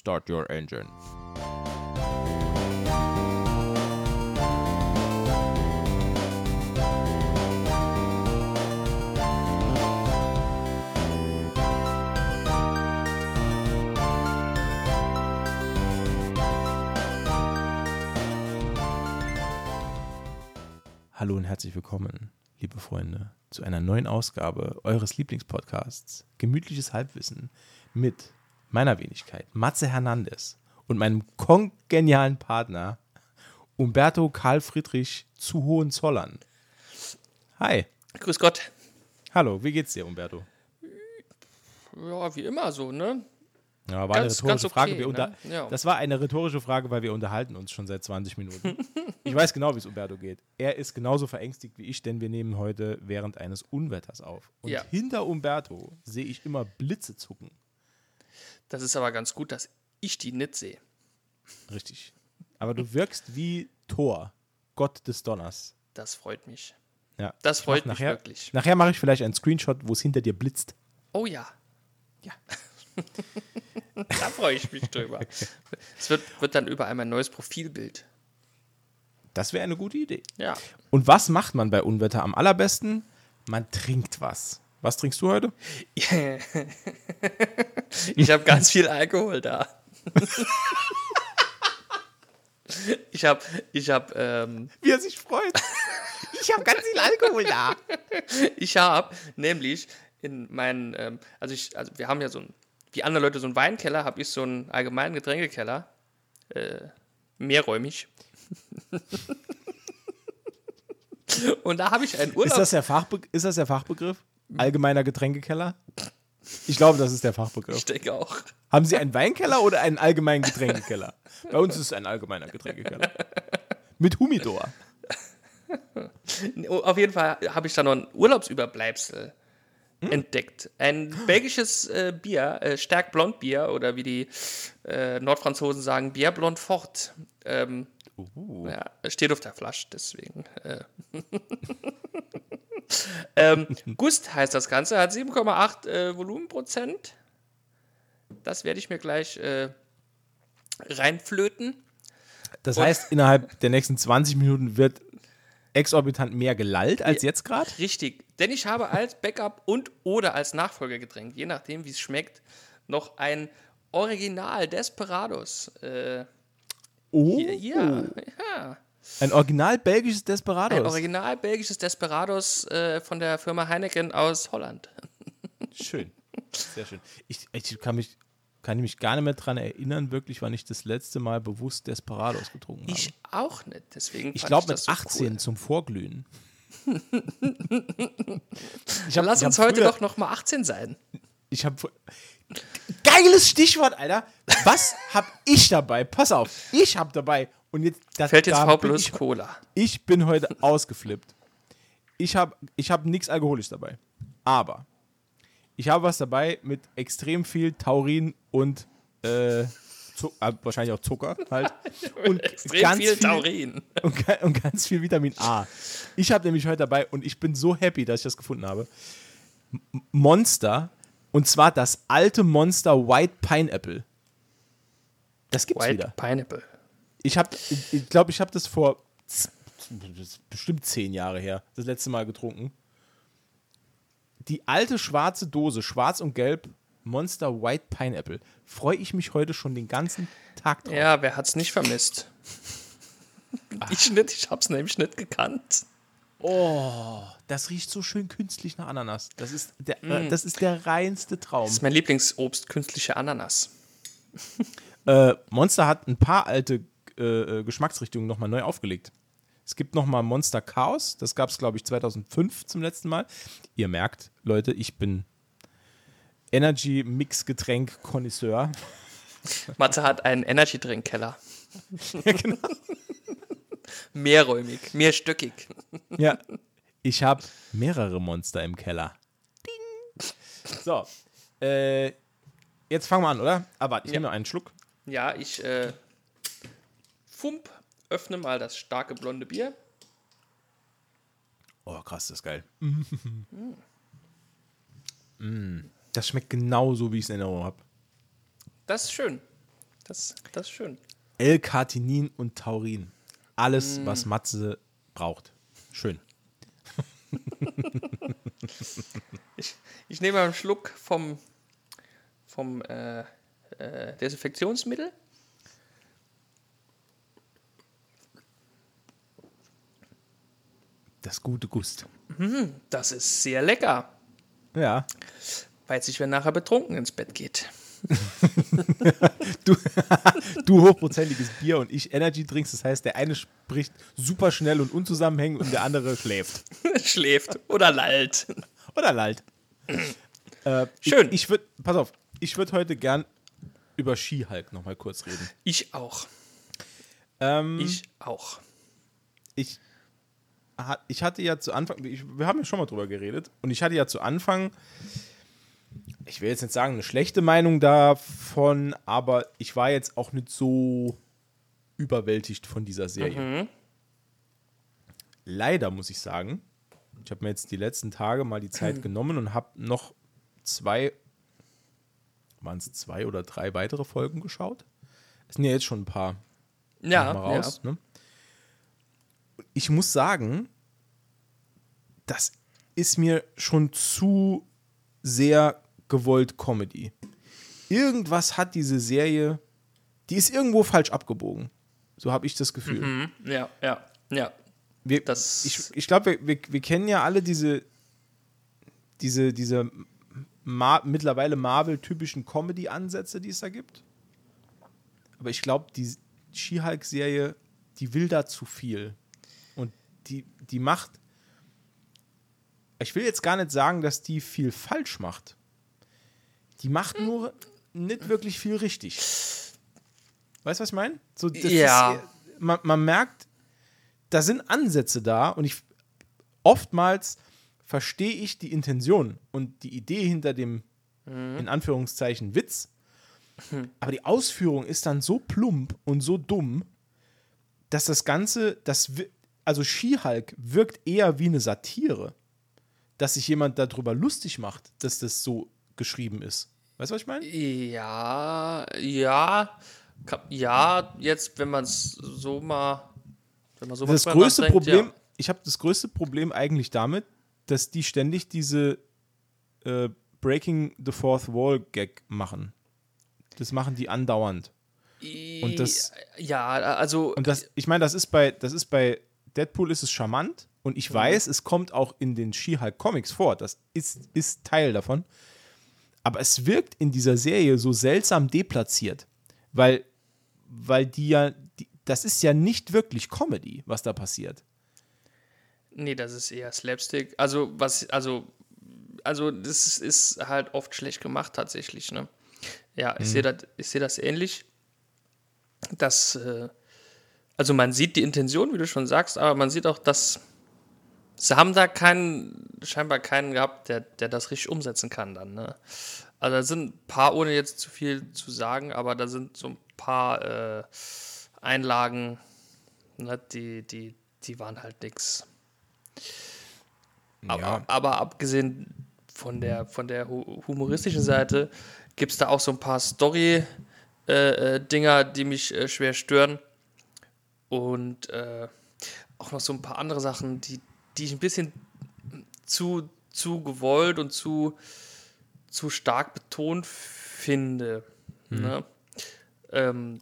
Start your engine. Hallo und herzlich willkommen, liebe Freunde, zu einer neuen Ausgabe eures Lieblingspodcasts Gemütliches Halbwissen mit meiner Wenigkeit Matze Hernandez und meinem kongenialen Partner Umberto Karl Friedrich zu Hohenzollern. Hi. Grüß Gott. Hallo, wie geht's dir, Umberto? Ja, wie immer so, ne? Ja, war Ganz- eine rhetorische okay, Frage. Ne? Ja. Das war eine rhetorische Frage, weil wir unterhalten uns schon seit 20 Minuten. ich weiß genau, wie es Umberto geht. Er ist genauso verängstigt wie ich, denn wir nehmen heute während eines Unwetters auf. Und Ja. hinter Umberto sehe ich immer Blitze zucken. Das ist aber ganz gut, dass ich die nicht sehe. Richtig. Aber du wirkst wie Thor, Gott des Donners. Das freut mich. Ja. Das freut mich nachher, wirklich. Nachher mache ich vielleicht einen Screenshot, wo es hinter dir blitzt. Oh ja, Ja. da freue ich mich drüber. Es wird, wird dann überall mein neues Profilbild. Das wäre eine gute Idee. Ja. Und was macht man bei Unwetter am allerbesten? Man trinkt was. Was trinkst du heute? Ich habe ganz viel Alkohol da. Ich habe, ich habe, ähm, Wie er sich freut. Ich habe ganz viel Alkohol da. ich habe nämlich in meinen, ähm, also ich, also wir haben ja so ein, wie andere Leute so einen Weinkeller, habe ich so einen allgemeinen Getränkekeller, äh, mehrräumig. Und da habe ich einen Urlaub. Ist das, der Fachbe ist das der Fachbegriff? Allgemeiner Getränkekeller? Ich glaube, das ist der Fachbegriff. ich denke auch. Haben Sie einen Weinkeller oder einen allgemeinen Getränkekeller? Bei uns ist es ein allgemeiner Getränkekeller. Mit Humidor. Oh, Auf jeden Fall habe ich da noch ein Urlaubsüberbleibsel Hm? entdeckt. Ein belgisches äh, Bier, äh, Stärk Blond Bier oder wie die äh, Nordfranzosen sagen, Bier Blond Fort. Ähm, Uh. ja, steht auf der Flasche, deswegen. Äh. ähm, Gust heißt das Ganze, hat 7,8 äh, Volumenprozent. Das werde ich mir gleich äh, reinflöten. Das heißt, innerhalb der nächsten 20 Minuten wird exorbitant mehr gelallt als jetzt gerade? Richtig, denn ich habe als Backup und oder als Nachfolgegetränk, je nachdem wie es schmeckt, noch ein Original Desperados. Äh, Oh. hier, ja, ja. Ein original belgisches Desperados. Ein Original belgisches Desperados äh, von der Firma Heineken aus Holland. Schön. Sehr schön. Ich, ich kann mich kann mich gar nicht mehr dran erinnern, wirklich, wann ich das letzte Mal bewusst Desperados getrunken habe. Ich auch nicht, deswegen. Ich glaube mit das so 18 Cool. zum Vorglühen. ich Dann lass ich uns hab heute doch noch mal 18 sein. Ich habe geiles Stichwort, Alter. Was hab ich dabei? Pass auf, ich hab dabei und jetzt das, Fällt jetzt da V bin plus ich, Cola. ich bin heute ausgeflippt. Ich habe ich hab nichts alkoholisch dabei, aber ich habe was dabei mit extrem viel Taurin und äh, äh, wahrscheinlich auch Zucker halt und Extrem viel Taurin. und, und ganz viel Vitamin A. Ich habe nämlich heute dabei und ich bin so happy, dass ich das gefunden habe. Monster und zwar das alte Monster White Pineapple. Das gibt's White wieder. Pineapple. Ich habe, ich, glaube, ich habe das vor das bestimmt zehn Jahre her, das letzte Mal getrunken. Die alte schwarze Dose, schwarz und gelb, Monster White Pineapple. Freue ich mich heute schon den ganzen Tag drauf. Ja, wer hat's nicht vermisst? Ich nicht, ich hab's nämlich nicht gekannt. Oh, das riecht so schön künstlich nach Ananas. Das ist der, Mm. äh, das ist der reinste Traum. Das ist mein Lieblingsobst, künstliche Ananas. Äh, Monster hat ein paar alte äh, äh, Geschmacksrichtungen nochmal neu aufgelegt. Es gibt nochmal Monster Chaos. Das gab es, glaube ich, 2005 zum letzten Mal. Ihr merkt, Leute, ich bin Energy Mix Getränk Connoisseur. Matze hat einen Energy-Drink-Keller. ja, genau. Mehrräumig, mehrstöckig. ja, ich habe mehrere Monster im Keller. Ding. So, äh, jetzt fangen wir an, oder? Aber warte, ich Ja. nehme einen Schluck. Ja, ich äh, fump, öffne mal das starke blonde Bier. Oh, krass, das ist geil. Mm. Das schmeckt genauso, wie ich es in Erinnerung habe. Das ist schön. Das, das ist schön. L-Cartinin und Taurin. Alles, was Matze braucht. Schön. Ich, ich nehme mal einen Schluck vom, vom äh, äh, Desinfektionsmittel. Das gute Gust. Das ist sehr lecker. Ja. Weiß ich, wer nachher betrunken ins Bett geht. Du, du hochprozentiges Bier und ich Energy Drinks. Das heißt, der eine spricht super schnell und unzusammenhängend und der andere schläft. Schläft oder lallt. Oder lallt. Äh, Schön. Ich, ich würde, pass auf, ich würde heute gern über Skihulk nochmal kurz reden. Ich auch. Ähm, Ich auch. ich, ich hatte ja zu Anfang, wir haben ja schon mal drüber geredet, und ich hatte ja zu Anfang, ich will jetzt nicht sagen, eine schlechte Meinung davon, aber ich war jetzt auch nicht so überwältigt von dieser Serie. Leider muss ich sagen, ich habe mir jetzt die letzten Tage mal die Zeit genommen und habe noch zwei, waren es zwei oder drei weitere Folgen geschaut. Es sind ja jetzt schon ein paar Ja, raus. Ne? Ich muss sagen, das ist mir schon zu sehr gewollt Comedy. Irgendwas hat diese Serie, die ist irgendwo falsch abgebogen. So habe ich das Gefühl. ja. Ja, ja, ja. Wir, Das- ich ich glaube, wir, wir, wir kennen ja alle diese, diese, diese Ma mittlerweile Marvel-typischen Comedy-Ansätze, die es da gibt. Aber ich glaube, die She-Hulk-Serie, die will da zu viel. Die, die macht. Ich will jetzt gar nicht sagen, dass die viel falsch macht. Die macht nur nicht wirklich viel richtig. Weißt du, was ich meine? So, Ja. Ist, man, man merkt, da sind Ansätze da und ich oftmals verstehe ich die Intention und die Idee hinter dem in Anführungszeichen Witz, aber die Ausführung ist dann so plump und so dumm, dass das Ganze, das also She-Hulk wirkt eher wie eine Satire, dass sich jemand darüber lustig macht, dass das so geschrieben ist. Weißt du, was ich meine? Ja, ja, ja, jetzt, wenn man es so mal, wenn man so Das mal größte Problem, ja. ich habe das größte Problem eigentlich damit, dass die ständig diese äh, Breaking the Fourth Wall Gag machen. Das machen die andauernd. Und das- ja, also, Und das, ich meine, das ist bei, das ist bei Deadpool ist es charmant und ich weiß, es kommt auch in den She-Hulk Comics vor. Das ist, ist Teil davon. Aber es wirkt in dieser Serie so seltsam deplatziert, weil, weil die ja, die, das ist ja nicht wirklich Comedy, was da passiert. nee, das ist eher Slapstick. Also, was, also, also, das ist halt oft schlecht gemacht, tatsächlich, ne? Ja, ich sehe das, ich sehe das ähnlich. Das, äh, also man sieht die Intention, wie du schon sagst, aber man sieht auch, dass sie haben da keinen, scheinbar keinen gehabt, der, der das richtig umsetzen kann dann. Ne? Also da sind ein paar, ohne jetzt zu viel zu sagen, aber da sind so ein paar äh, Einlagen, ne, die, die, die waren halt nix. Aber, aber abgesehen von der, von der hu- humoristischen Seite gibt es da auch so ein paar Story-Dinger, die mich äh, schwer stören. Und äh, auch noch so ein paar andere Sachen, die, die ich ein bisschen zu, zu gewollt und zu, zu stark betont finde. Ne? Ähm,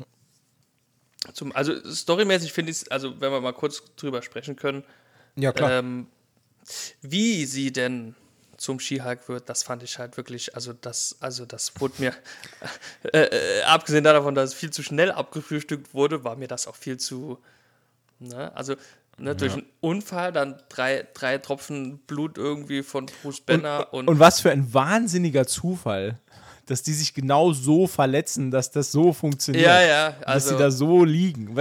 zum, also storymäßig finde ich es, also wenn wir mal kurz drüber sprechen können, Ja, ähm, wie sie denn zum Skihulk wird, das fand ich halt wirklich, also das, also das wurde mir, äh, äh, abgesehen davon, dass es viel zu schnell abgefrühstückt wurde, war mir das auch viel zu, ne, also ne, durch einen Unfall dann drei, drei Tropfen Blut irgendwie von Bruce Banner und, Und was für ein wahnsinniger Zufall, dass die sich genau so verletzen, dass das so funktioniert. ja, ja, dass also, sie da so liegen.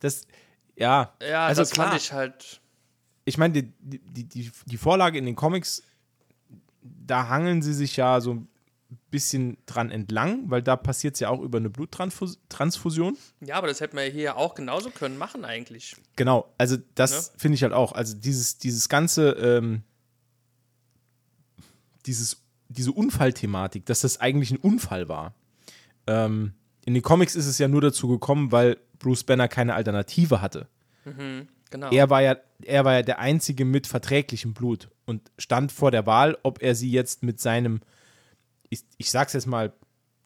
Das, ja, ja, also das klar. fand ich halt, ich meine, die, die, die, die Vorlage in den Comics, da hangeln sie sich ja so ein bisschen dran entlang, weil da passiert es ja auch über eine Bluttransfusion. ja, aber das hätten wir hier auch genauso können machen eigentlich. Genau, also das finde ich halt auch. Also dieses, dieses ganze, ähm, dieses, diese Unfallthematik, dass das eigentlich ein Unfall war, ähm, in den Comics ist es ja nur dazu gekommen, weil Bruce Banner keine Alternative hatte. Genau. Er war ja, er war ja der Einzige mit verträglichem Blut und stand vor der Wahl, ob er sie jetzt mit seinem, ich, ich sag's jetzt mal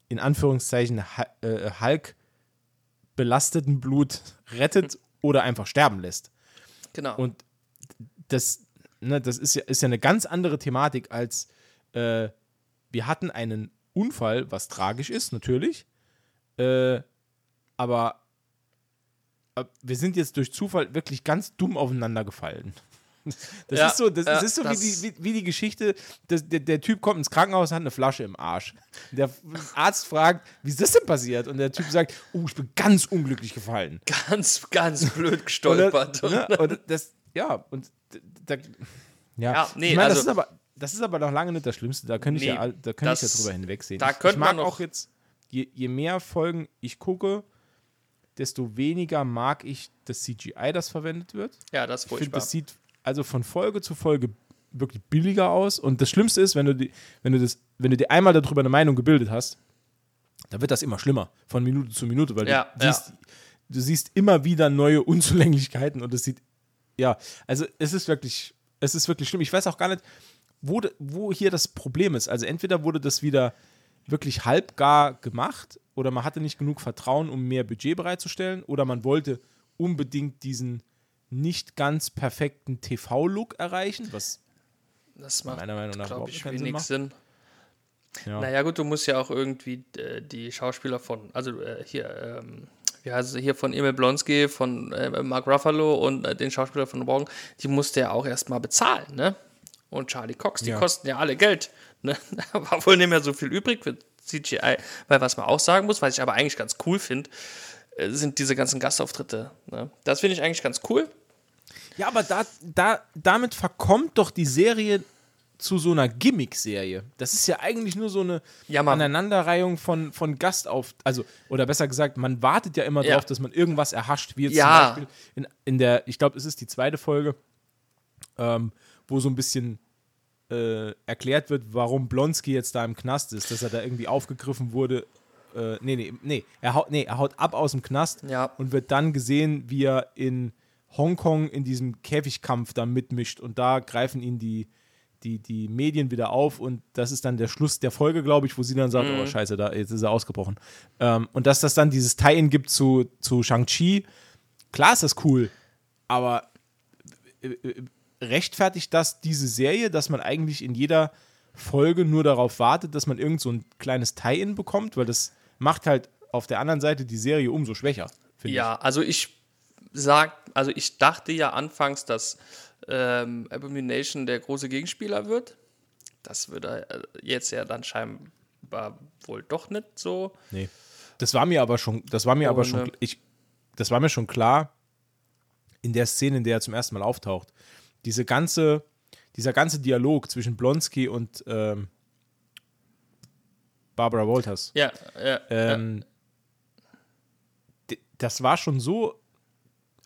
in Anführungszeichen, äh, Hulk belasteten Blut rettet oder einfach sterben lässt. genau. Und das, ne, das ist ja, ist ja eine ganz andere Thematik als äh, wir hatten einen Unfall, was tragisch ist, natürlich. Äh, aber äh, wir sind jetzt durch Zufall wirklich ganz dumm aufeinander gefallen. Das Ja, ist so, das, ja, das ist so wie, das- die, wie, wie die Geschichte, dass der, der Typ kommt ins Krankenhaus und hat eine Flasche im Arsch. Der Arzt fragt, wie ist das denn passiert? Und der Typ sagt, oh, ich bin ganz unglücklich gefallen. ganz, ganz blöd gestolpert. Und, ne, und das, ja, und da, ja, Ja, nee, ich meine, das, also- ist aber, das ist aber noch lange nicht das Schlimmste. Da könnte ich, Nee, ja, all- da könnte ich ja das- drüber hinwegsehen. da ich, ich könnte mag man auch jetzt, je, je mehr Folgen ich gucke, desto weniger mag ich das CGI, das verwendet wird. ja, das ist Ich finde, furchtbar. das sieht also von Folge zu Folge wirklich billiger aus. Und das Schlimmste ist, wenn du, die, wenn du, das, wenn du dir einmal darüber eine Meinung gebildet hast, dann wird das immer schlimmer, von Minute zu Minute, weil Ja, du, ja. siehst, du siehst immer wieder neue Unzulänglichkeiten und es sieht, ja, also es ist wirklich, es ist wirklich schlimm. Ich weiß auch gar nicht, wo, wo hier das Problem ist. Also entweder wurde das wieder wirklich halbgar gemacht oder man hatte nicht genug Vertrauen, um mehr Budget bereitzustellen oder man wollte unbedingt diesen nicht ganz perfekten TV-Look erreichen, was das macht, meiner Meinung nach glaube überhaupt ich, keinen Sinn wenig macht. Sinn. ja. Naja, gut, du musst ja auch irgendwie äh, die Schauspieler von, also äh, hier, ähm, wie heißt es hier, von Emil Blonsky, von äh, Mark Ruffalo und äh, den Schauspieler von Morgan, die musste ja auch erstmal bezahlen, ne? Und Charlie Cox, die Ja. kosten ja alle Geld. Ne? Da war wohl nicht mehr so viel übrig für CGI. Weil was man auch sagen muss, was ich aber eigentlich ganz cool finde, sind diese ganzen Gastauftritte. Ne? Das finde ich eigentlich ganz cool. Ja, aber da, da, damit verkommt doch die Serie zu so einer Gimmick-Serie. Das ist ja eigentlich nur so eine Ja. Aneinanderreihung von, von Gastauf... Also, oder besser gesagt, man wartet ja immer Ja. drauf, dass man irgendwas erhascht, wie jetzt Ja. zum Beispiel in, in der, ich glaube, es ist die zweite Folge, ähm, wo so ein bisschen äh, erklärt wird, warum Blonsky jetzt da im Knast ist, dass er da irgendwie aufgegriffen wurde. Äh, nee, nee, nee, er haut, nee, er haut ab aus dem Knast Ja. und wird dann gesehen, wie er in Hongkong in diesem Käfigkampf da mitmischt und da greifen ihn die, die, die Medien wieder auf und das ist dann der Schluss der Folge, glaube ich, wo sie dann sagt, oh scheiße, da, jetzt ist er ausgebrochen. Ähm, und dass das dann dieses Tie-In gibt zu, zu Shang-Chi, klar ist das cool, aber äh, äh, rechtfertigt das diese Serie, dass man eigentlich in jeder Folge nur darauf wartet, dass man irgend so ein kleines Tie-In bekommt, weil das macht halt auf der anderen Seite die Serie umso schwächer, finde Ja, also ich sag, also ich dachte ja anfangs, dass ähm, Abomination der große Gegenspieler wird. Das wird er äh, jetzt ja dann scheinbar wohl doch nicht so. ich. Nee. Das war mir aber schon, das war mir aber Und, schon, ich, das war mir schon klar in der Szene, in der er zum ersten Mal auftaucht. Diese ganze, dieser ganze Dialog zwischen Blonsky und ähm, Barbara Walters. Ja, ja, Ähm, d- das war schon so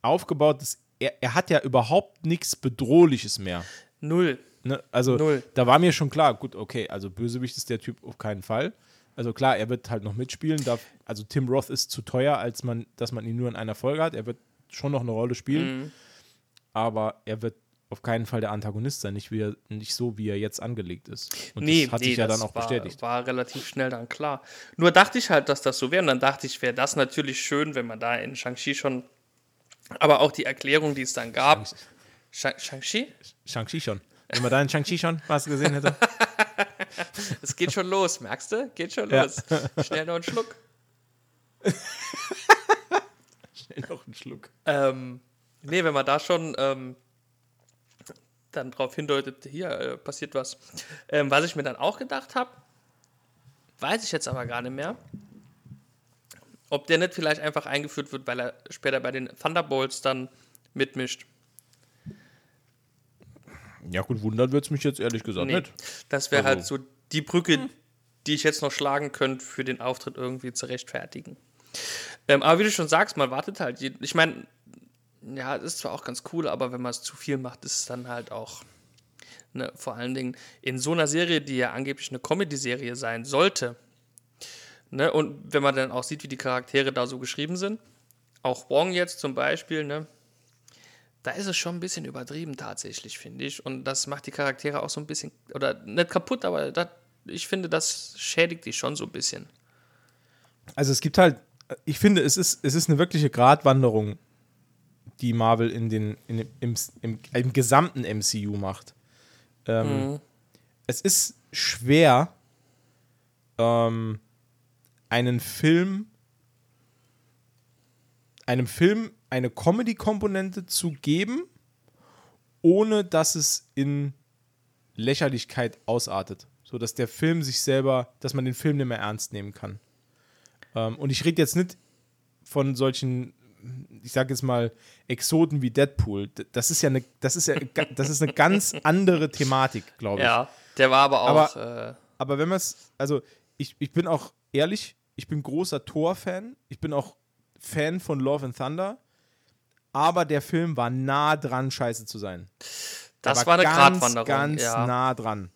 aufgebaut, dass er, er hat ja überhaupt nichts Bedrohliches mehr. null. Ne? Also Null. da war mir schon klar, gut, okay, also Bösewicht ist der Typ auf keinen Fall. Also klar, er wird halt noch mitspielen. Darf, also Tim Roth ist zu teuer, als man, dass man ihn nur in einer Folge hat. Er wird schon noch eine Rolle spielen, Mhm. aber er wird auf keinen Fall der Antagonist sein, nicht, wie er, nicht so, wie er jetzt angelegt ist. Und nee, das hat nee, sich ja dann auch war, bestätigt. War relativ schnell dann klar. Nur dachte ich halt, dass das so wäre. Und dann dachte ich, wäre das natürlich schön, wenn man da in Shang-Chi schon. Aber auch die Erklärung, die es dann gab. Shang- Shang-Chi? Shang-Chi schon. Wenn man da in Shang-Chi schon was gesehen hätte. Es geht schon los, merkst du? Geht schon Ja. los. Schnell noch einen Schluck. Schnell noch einen Schluck. Ähm, nee, wenn man da schon ähm, dann drauf hindeutet, hier äh, passiert was. Ähm, was ich mir dann auch gedacht habe, weiß ich jetzt aber gar nicht mehr, ob der nicht vielleicht einfach eingeführt wird, weil er später bei den Thunderbolts dann mitmischt. Ja, gut, wundern wird es mich jetzt ehrlich gesagt Nee, nicht. das wäre Also- halt so die Brücke, die ich jetzt noch schlagen könnte, für den Auftritt irgendwie zu rechtfertigen. Ähm, aber wie du schon sagst, man wartet halt. Ich meine, ja, es ist zwar auch ganz cool, aber wenn man es zu viel macht, ist es dann halt auch. Ne, vor allen Dingen in so einer Serie, die ja angeblich eine Comedy-Serie sein sollte, Ne? Und wenn man dann auch sieht, wie die Charaktere da so geschrieben sind, auch Wong jetzt zum Beispiel, ne? da ist es schon ein bisschen übertrieben tatsächlich, finde ich. Und das macht die Charaktere auch so ein bisschen, oder nicht kaputt, aber das, ich finde, das schädigt die schon so ein bisschen. Also es gibt halt, ich finde, es ist, es ist eine wirkliche Gratwanderung, die Marvel in den, in, im, im, im gesamten MCU macht. Ähm, mhm. Es ist schwer, ähm, einen Film, einem Film eine Comedy-Komponente zu geben, ohne dass es in Lächerlichkeit ausartet. So dass der Film sich selber, dass man den Film nicht mehr ernst nehmen kann. Ähm, und ich rede jetzt nicht von solchen, ich sage jetzt mal, Exoten wie Deadpool. Das ist ja eine, das ist ja, das ist eine ganz andere Thematik, glaube ich. Ja, der war aber auch. Aber, äh aber wenn man es, also ich, ich bin auch ehrlich, ich bin großer Thor-Fan. Ich bin auch Fan von Love and Thunder aber der Film war nah dran, scheiße zu sein. Das war, war, eine ganz, Gratwanderung. Ganz ja. nah dran.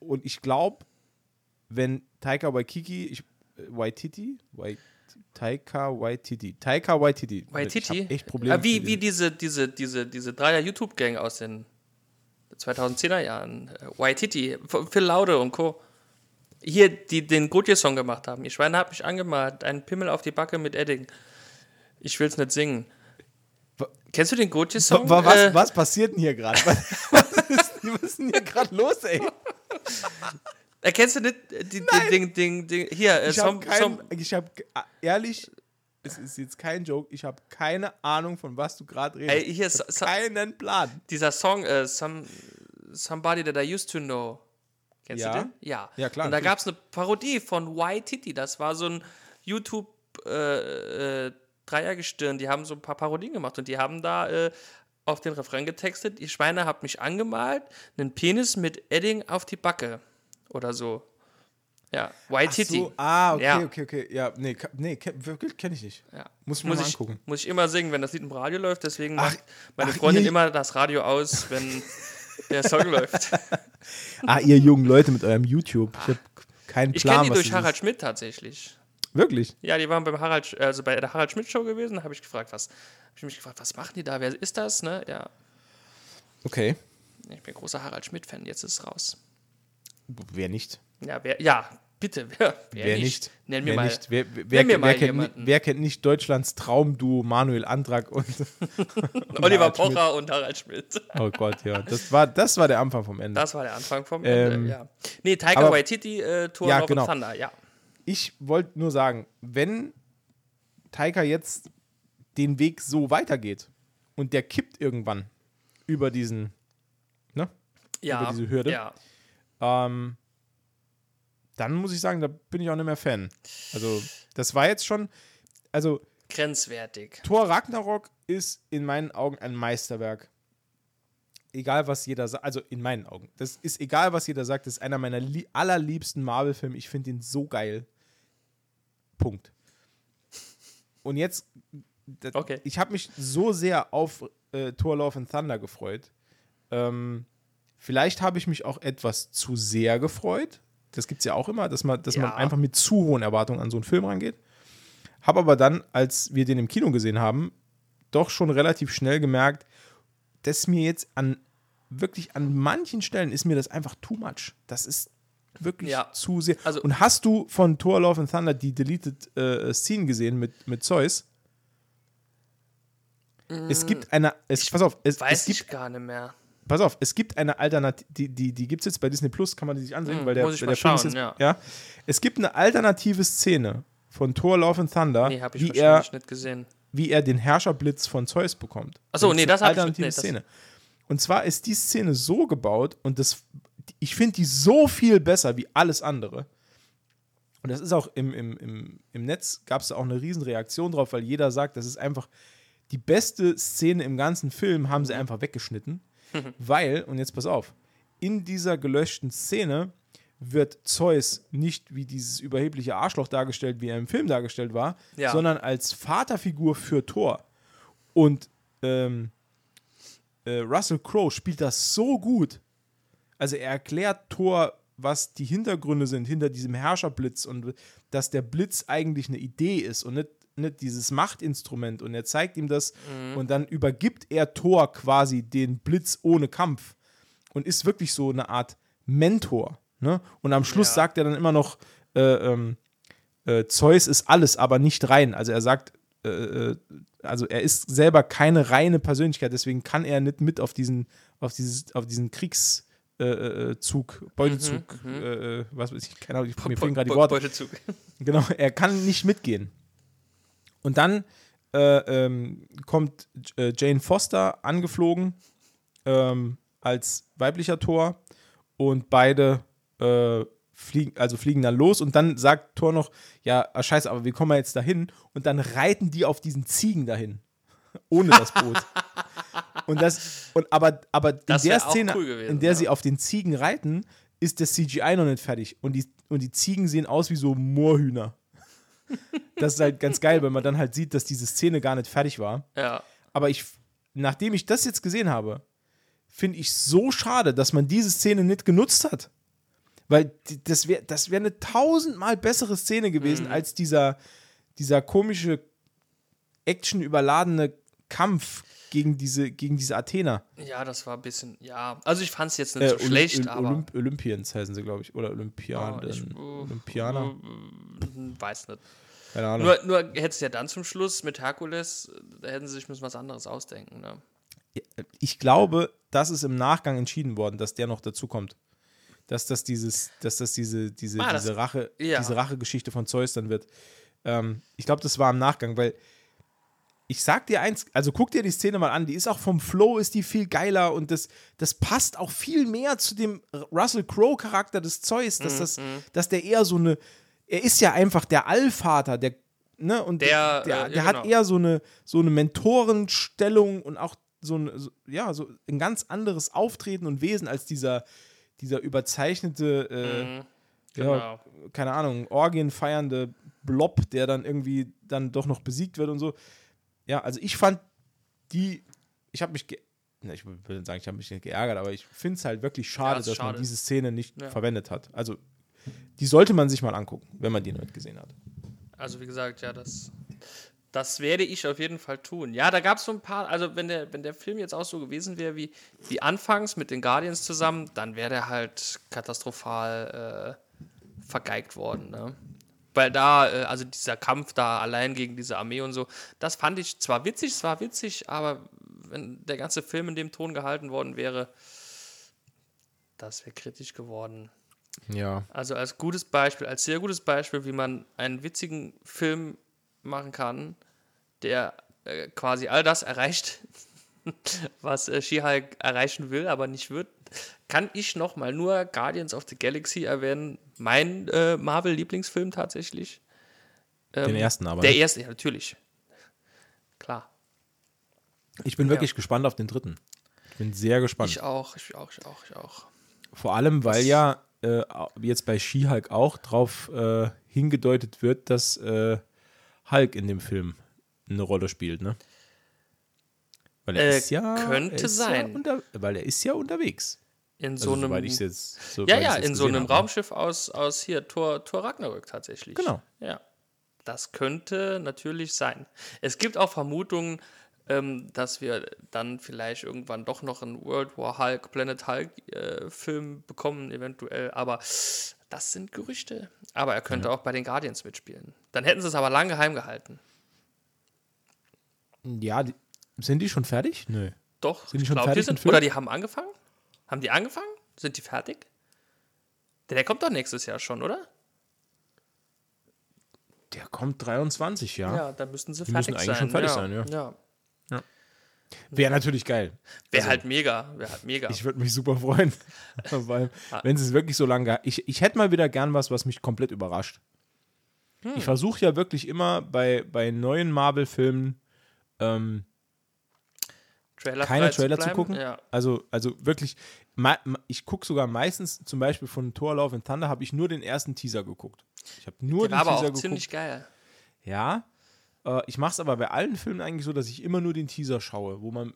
Und ich glaube, wenn Taika Waikiki, ich, äh, Waititi, Wait, Taika Waititi, Taika Waititi, Waititi, echt Probleme. Äh, wie, wie diese, diese, diese, diese Dreier YouTube-Gang aus den 2010er Jahren, äh, Waititi, Phil Laude und Co. Hier, die den Gotye-Song gemacht haben. Ihr Schwein hat mich angemalt, ein Pimmel auf die Backe mit Edding. Ich will's nicht singen. Kennst du den Gotye-Song? Was, äh, was, passiert denn hier gerade? Was, was, ist denn hier gerade los, ey? Erkennst du nicht den, den, den, den, hier, äh, ich habe hab, äh, ehrlich, es ist jetzt kein Joke, ich habe keine Ahnung, von was du gerade redest. Ey, hier so, keinen Plan. Dieser Song, äh, some, Somebody That I Used to Know. Kennst ja. du den? Ja. Ja, klar. Und da gab es eine Parodie von Y-Titty, das war so ein YouTube- äh, äh, Dreiergestirn, die haben so ein paar Parodien gemacht und die haben da äh, auf den Refrain getextet, ihr Schweine habt mich angemalt, einen Penis mit Edding auf die Backe oder so. Ja, White. So, ah, okay, ja. okay, okay. Ja, nee, nee wirklich kenne ich nicht. Ja. Muss ich mir muss mal ich, angucken. Muss ich immer singen, wenn das Lied im Radio läuft, deswegen ach, macht meine ach, Freundin ihr, immer das Radio aus, wenn der Song läuft. Ah, ihr jungen Leute mit eurem YouTube. Ich habe keinen Plan. Ich kenne die durch Harald Schmidt tatsächlich. Wirklich? Ja, die waren beim Harald, also bei der Harald Schmidt Show gewesen. Da habe ich gefragt, was, habe ich mich gefragt, was machen die da? Wer ist das? Ne? Ja. Okay. Ich bin großer Harald Schmidt Fan. Jetzt ist es raus. Wer nicht? Ja, wer? Ja, bitte. Wer, wer, wer nicht? nicht? Nenn mir wer mal. Nicht? Wer, wer, mir mal kennt, wer kennt nicht Deutschlands Traumduo Manuel Andrak und, und Oliver Pocher und Harald Schmidt? Oh Gott, ja. Das war, das war der Anfang vom Ende. Das war der Anfang vom Ende, ähm, ja. Nee, Tiger Waititi, äh, Tour ja, genau. Thunder, ja ich wollte nur sagen, wenn Taika jetzt den Weg so weitergeht und der kippt irgendwann über diesen, ne? Ja, über diese Hürde, ja. Ähm, dann muss ich sagen, da bin ich auch nicht mehr Fan. Also, das war jetzt schon, also. Grenzwertig. Thor Ragnarok ist in meinen Augen ein Meisterwerk egal was jeder sagt, also in meinen Augen, das ist egal was jeder sagt, das ist einer meiner allerliebsten Marvel-Filme. Ich finde ihn so geil. Punkt. Und jetzt, okay. ich habe mich so sehr auf äh, Thor Love and Thunder gefreut. Ähm, vielleicht habe ich mich auch etwas zu sehr gefreut. Das gibt es ja auch immer, dass, man, dass ja. man einfach mit zu hohen Erwartungen an so einen Film rangeht. Habe aber dann, als wir den im Kino gesehen haben, doch schon relativ schnell gemerkt, dass mir jetzt an wirklich an manchen Stellen ist mir das einfach too much. Das ist wirklich ja. zu sehr. Also, und hast du von Thor Love and Thunder die Deleted äh, Scene gesehen mit, mit Zeus? Mm, es gibt eine. Es, pass auf, es, weiß es gibt, ich gar nicht mehr. Pass auf, es gibt eine Alternative, die, die, die gibt es jetzt bei Disney Plus, kann man die sich ansehen, mm, weil der, muss ich weil der schauen, ist, ja. ja. Es gibt eine alternative Szene von Thor Love and Thunder, nee, wie, er, wie er den Herrscherblitz von Zeus bekommt. Achso, nee, das habe ich alternative nee, Szene. Und zwar ist die Szene so gebaut und das ich finde die so viel besser wie alles andere. Und das ist auch im, im, im, im Netz gab es auch eine Riesenreaktion drauf, weil jeder sagt, das ist einfach die beste Szene im ganzen Film, haben sie einfach weggeschnitten. Weil, und jetzt pass auf, in dieser gelöschten Szene wird Zeus nicht wie dieses überhebliche Arschloch dargestellt, wie er im Film dargestellt war, ja. sondern als Vaterfigur für Thor. Und ähm, äh, Russell Crowe spielt das so gut, also er erklärt Thor was die Hintergründe sind hinter diesem Herrscherblitz und dass der Blitz eigentlich eine Idee ist und nicht, nicht dieses Machtinstrument und er zeigt ihm das und dann übergibt er Thor quasi den Blitz ohne Kampf und ist wirklich so eine Art Mentor. Ne? Und am Schluss Ja. sagt er dann immer noch, äh, ähm, äh, Zeus ist alles, aber nicht rein. Also er sagt, äh, äh, also er ist selber keine reine Persönlichkeit, deswegen kann er nicht mit auf diesen, auf dieses, auf diesen Kriegszug, äh, äh, Zug, Beutezug, äh, äh, was weiß ich, keine Ahnung, ich, mir fehlen gerade die Worte. Beutezug. Genau, er kann nicht mitgehen. Und dann äh, ähm, kommt äh, Jane Foster angeflogen ähm, als weiblicher Tor und beide äh, fliegen, also fliegen dann los und dann sagt Thor noch, ja, ah, scheiße, aber wie kommen wir jetzt dahin? Und dann reiten die auf diesen Ziegen dahin. Ohne das Boot. und das, und aber, aber in Das der Szene, cool gewesen, in der ja. sie auf den Ziegen reiten, ist das CGI noch nicht fertig. Und die, und die Ziegen sehen aus wie so Moorhühner. Das ist halt ganz geil, wenn man dann halt sieht, dass diese Szene gar nicht fertig war. Ja. Aber ich, nachdem ich das jetzt gesehen habe, finde ich so schade, dass man diese Szene nicht genutzt hat. Weil das wäre das wär eine tausendmal bessere Szene gewesen Mhm. als dieser, dieser komische, actionüberladene Kampf gegen diese, gegen diese Athener. ja, das war ein bisschen, ja. Also ich fand es jetzt nicht so Olymp- schlecht, Olymp- aber. Olymp Olympians heißen sie, glaube ich. Oder Olympiaden. Ja, ich, äh, Olympianer. äh, weiß nicht. Keine Ahnung. Nur, nur hätte es ja dann zum Schluss mit Herkules, da hätten sie sich müssen was anderes ausdenken. Ne? ich glaube, das ist im Nachgang entschieden worden, dass der noch dazukommt. Dass das dieses, dass das diese, diese, Ah, das- diese Rache, ja. diese Rachegeschichte von Zeus dann wird. Ähm, ich glaube, das war im Nachgang, weil ich sag dir eins, also guck dir die Szene mal an, die ist auch vom Flow ist die viel geiler und das, das passt auch viel mehr zu dem Russell Crowe Charakter des Zeus, Mhm, dass das, dass der eher so eine, er ist ja einfach der Allvater, der, ne, und Der, der, äh, der ja, hat genau. eher so eine, so eine Mentorenstellung und auch so ein, so, ja, so ein ganz anderes Auftreten und Wesen als dieser, dieser überzeichnete, äh, Mhm, ja, genau. keine Ahnung, Orgien feiernde Blob, der dann irgendwie dann doch noch besiegt wird und so. Ja, also ich fand die, ich habe mich, na, ich würde sagen, ich habe mich nicht geärgert, aber ich finde es halt wirklich schade, ist dass man schade. diese Szene nicht Ja. verwendet hat. Also die sollte man sich mal angucken, wenn man die noch nicht gesehen hat. Also wie gesagt, ja, das, das werde ich auf jeden Fall tun. Ja, da gab es so ein paar, also wenn der, wenn der Film jetzt auch so gewesen wäre wie, wie anfangs mit den Guardians zusammen, dann wäre der halt katastrophal äh, vergeigt worden. Ne? Weil da, äh, also dieser Kampf da allein gegen diese Armee und so, das fand ich zwar witzig, es war witzig, aber wenn der ganze Film in dem Ton gehalten worden wäre, das wäre kritisch geworden. Ja. Also als gutes Beispiel, als sehr gutes Beispiel, wie man einen witzigen Film machen kann, der äh, quasi all das erreicht, was äh, She-Hulk erreichen will, aber nicht wird, kann ich nochmal nur Guardians of the Galaxy erwähnen. Mein äh, Marvel-Lieblingsfilm tatsächlich. Den ersten aber. Der ne? erste, ja, natürlich. Klar. Ich bin wirklich gespannt auf den dritten. Ich bin sehr gespannt. Ich auch, ich auch, ich auch, ich auch. Vor allem, weil ja äh, jetzt bei She-Hulk auch drauf äh, hingedeutet wird, dass äh, Hulk in dem Film eine Rolle spielt, ne? Weil er Äh, ist ja. könnte ist sein. Ja unter, weil er ist ja unterwegs. In Also, so einem. soweit ich's jetzt, soweit Ja, ja, in so einem habe, ne? Raumschiff aus, aus hier, Tor, Tor Ragnarök tatsächlich. Genau. Ja. Das könnte natürlich sein. Es gibt auch Vermutungen, ähm, dass wir dann vielleicht irgendwann doch noch einen World War Hulk, Planet Hulk äh, Film bekommen, eventuell. Aber das sind Gerüchte. Aber er könnte auch bei den Guardians mitspielen. Dann hätten sie es aber lange geheim gehalten. Ja, die, sind die schon fertig? Nö. Doch, Sind die ich schon glaub, fertig die sind? Oder die haben angefangen? Haben die angefangen? Sind die fertig? Der, der kommt doch nächstes Jahr schon, oder? Der kommt 23, ja. Ja, dann müssten sie Die fertig müssen sein. eigentlich schon fertig ja. sein, ja. Wäre natürlich geil. Wäre halt mega, wäre halt mega. Ich würde mich super freuen. Weil, wenn es wirklich so lange. ge- Ich, ich hätte mal wieder gern was, was mich komplett überrascht. Hm. Ich versuche ja wirklich immer bei, bei neuen Marvel-Filmen ähm, Trailer keine Trailer zu bleiben. gucken. Ja. Also, also wirklich, ich gucke sogar meistens, zum Beispiel von Thor Love and Thunder, habe ich nur den ersten Teaser geguckt. Ich habe nur Der den aber Teaser auch geguckt. ziemlich geil. Ja, äh, ich mache es aber bei allen Filmen eigentlich so, dass ich immer nur den Teaser schaue, wo man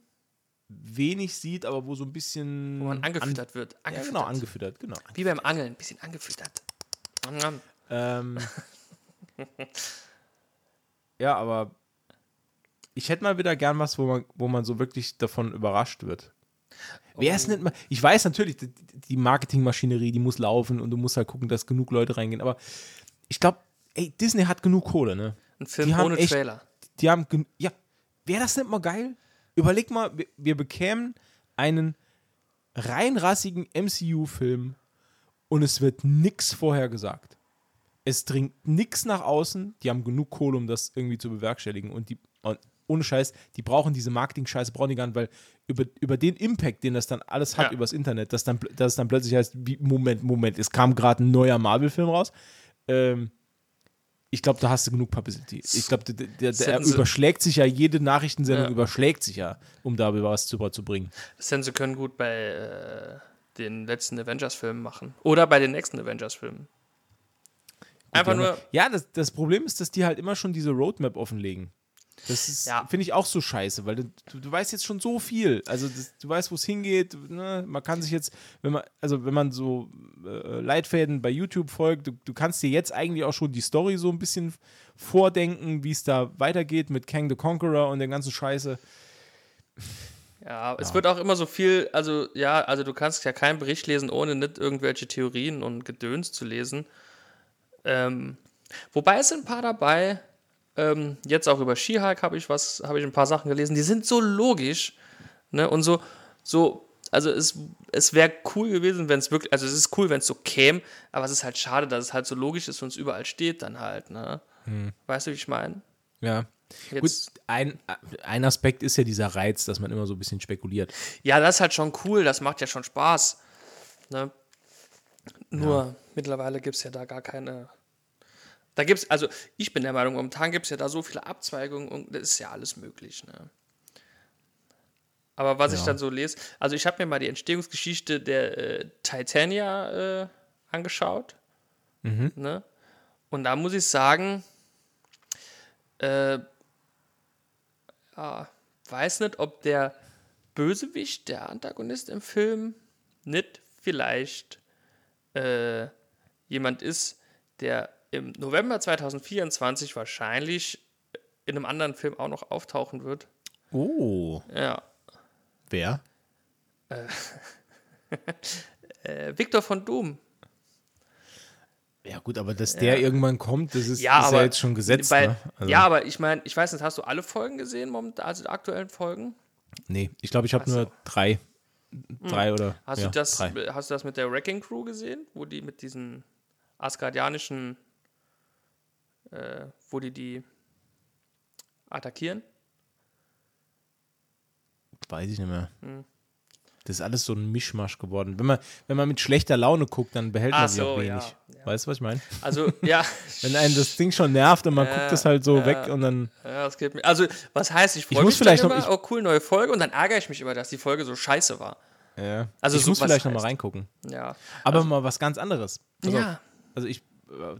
wenig sieht, aber wo so ein bisschen. Wo man angefüttert an, wird. Ja, Angefüttert. genau, angefüttert, genau. Wie beim Angeln, ein bisschen angefüttert. Ähm, ja, aber ich hätte mal wieder gern was, wo man, wo man so wirklich davon überrascht wird. Wer ist nicht mal. Ich weiß natürlich, die- Marketingmaschinerie, die muss laufen und du musst halt gucken, dass genug Leute reingehen. Aber ich glaube, ey, Disney hat genug Kohle, ne? Ein Film Die haben ohne echt- Trailer. Die haben. Ja, wäre das nicht mal geil? Überleg mal, wir, wir bekämen einen reinrassigen MCU-Film und es wird nix vorher gesagt. Es dringt nix nach außen. Die haben genug Kohle, um das irgendwie zu bewerkstelligen. Und die, und ohne Scheiß, die brauchen diese Marketing-Scheiße, brauchen die gar nicht, weil über, über den Impact, den das dann alles hat Ja. übers Internet, dass dann, dass es dann plötzlich heißt, wie, Moment, Moment, es kam gerade ein neuer Marvel-Film raus. Ähm, ich glaube, da hast du genug Publicity. Ich glaube, der, der, der überschlägt sich ja, jede Nachrichtensendung Ja. überschlägt sich ja, um da was zu, zu bringen. Das hätten sie können gut bei äh, den letzten Avengers-Filmen machen. Oder bei den nächsten Avengers-Filmen. Einfach nur, Ja, das, das Problem ist, dass die halt immer schon diese Roadmap offenlegen. Das Ja. finde ich auch so scheiße, weil du, du, du weißt jetzt schon so viel. Also das, du weißt, wo es hingeht. Ne? Man kann sich jetzt, wenn man, also wenn man so äh, Leitfäden bei YouTube folgt, du, du kannst dir jetzt eigentlich auch schon die Story so ein bisschen vordenken, wie es da weitergeht mit Kang the Conqueror und der ganzen Scheiße. ja, es wird auch immer so viel, also ja, also du kannst ja keinen Bericht lesen, ohne nicht irgendwelche Theorien und Gedöns zu lesen. Ähm, wobei es sind ein paar dabei, ähm, jetzt auch über She-Hulk habe ich was, habe ich ein paar Sachen gelesen, die sind so logisch, ne, und so, so, also es, es wäre cool gewesen, wenn es wirklich, also es ist cool, wenn es so käme, aber es ist halt schade, dass es halt so logisch ist und es überall steht dann halt, ne. Weißt du, wie ich meine? Ja. Jetzt- Gut, ein, ein Aspekt ist ja dieser Reiz, dass man immer so ein bisschen spekuliert. Ja, das ist halt schon cool, das macht ja schon Spaß. Ne? Nur mittlerweile gibt es ja da gar keine. Da gibt es, also ich bin der Meinung, momentan gibt es ja da so viele Abzweigungen und das ist ja alles möglich. Ne? Aber was ich Ja. dann so lese, also ich habe mir mal die Entstehungsgeschichte der äh, Titania äh, angeschaut. Ne? Und da muss ich sagen, äh, ja, weiß nicht, ob der Bösewicht, der Antagonist im Film, nicht vielleicht äh, jemand ist, der im November 2024 wahrscheinlich in einem anderen Film auch noch auftauchen wird. Oh. Ja. Wer? Äh, Victor von Doom. Ja, gut, aber dass der irgendwann kommt, das ist Ja, ist aber ja jetzt schon gesetzt. Bei, ne? also, Ja, aber ich meine, ich weiß nicht, hast du alle Folgen gesehen, momentan, also die aktuellen Folgen? Nee, ich glaube, ich habe so. nur drei. Drei oder. Hm. Hast, ja, du das, Drei. hast du das mit der Wrecking Crew gesehen, wo die mit diesen asgardianischen, äh, wo die die attackieren? Weiß ich nicht mehr. Hm. Das ist alles so ein Mischmasch geworden. Wenn man, wenn man mit schlechter Laune guckt, dann behält man Ach sich auch so, wenig. ja, ja. Weißt du, was ich meine? Also, ja. Wenn einen das Ding schon nervt und man Ja, guckt das halt so weg und dann. Ja, das geht mir. Also, was heißt, ich Ich freue muss mich vielleicht dann noch- immer, oh cool, neue Folge, und dann ärgere ich mich immer, dass die Folge so scheiße war. Ja. Also ich so muss vielleicht noch mal heißt. reingucken. Ja. Aber mal was ganz anderes. Pass Ja. Also ich, so-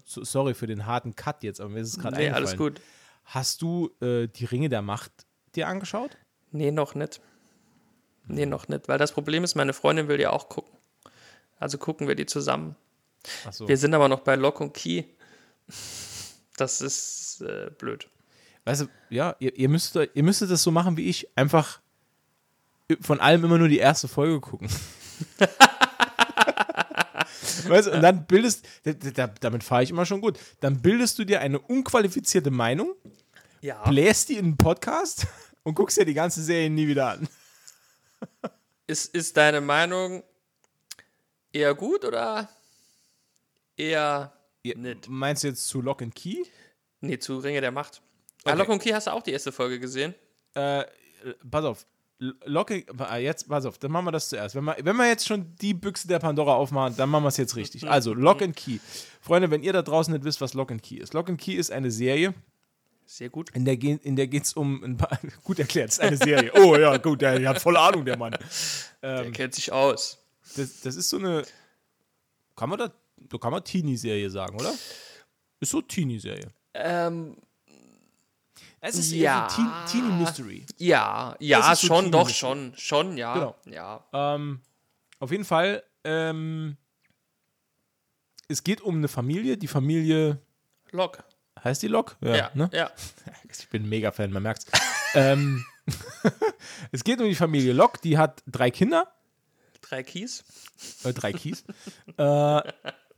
sorry für den harten Cut jetzt, aber mir ist es gerade Nee, alles gut. Hast du äh, die Ringe der Macht dir angeschaut? Nee, noch nicht. Nee, noch nicht. Weil das Problem ist, meine Freundin will ja auch gucken. Also gucken wir die zusammen. Achso. Wir sind aber noch bei Lock und Key. Das ist äh, blöd. Weißt du, ja, ihr, ihr, müsst, ihr müsstet das so machen wie ich. Einfach von allem immer nur die erste Folge gucken. weißt und dann bildest, da, da, damit fahre ich immer schon gut. Dann bildest du dir eine unqualifizierte Meinung, Ja. bläst die in einen Podcast und guckst dir die ganze Serie nie wieder an. Ist, ist deine Meinung eher gut oder eher Ihr- Nicht. Meinst du jetzt zu Lock and Key? nee, zu Ringe der Macht? Ah, Okay. Lock und Key hast du auch die erste Folge gesehen? Äh, pass auf. L- Lock and, ah, jetzt, pass auf, dann machen wir das zuerst. Wenn wir, wenn wir jetzt schon die Büchse der Pandora aufmachen, dann machen wir es jetzt richtig. Also, Lock and Key. Freunde, wenn ihr da draußen nicht wisst, was Lock and Key ist. Lock and Key ist eine Serie, Sehr gut. in der, in der geht es um ein paar, gut erklärt, es ist eine Serie. Oh ja, gut, der, der hat volle Ahnung, der Mann. Der kennt sich aus. Das, das ist so eine, kann man da, da kann man Teenie-Serie sagen, oder? Ist so Teenie-Serie. Ähm, Es ist Ja. eher so Teen, Teenie Mystery. Ja, ja, so schon, doch, schon, schon, ja. Genau. Ja. Ähm, auf jeden Fall, ähm, es geht um eine Familie. Die Familie, Lock. heißt die Lok? Ja, ne? ja. Ich bin ein Mega-Fan, man merkt's. ähm, es geht um die Familie Lok, die hat drei Kinder, Drei Keys. äh, drei Kies. äh,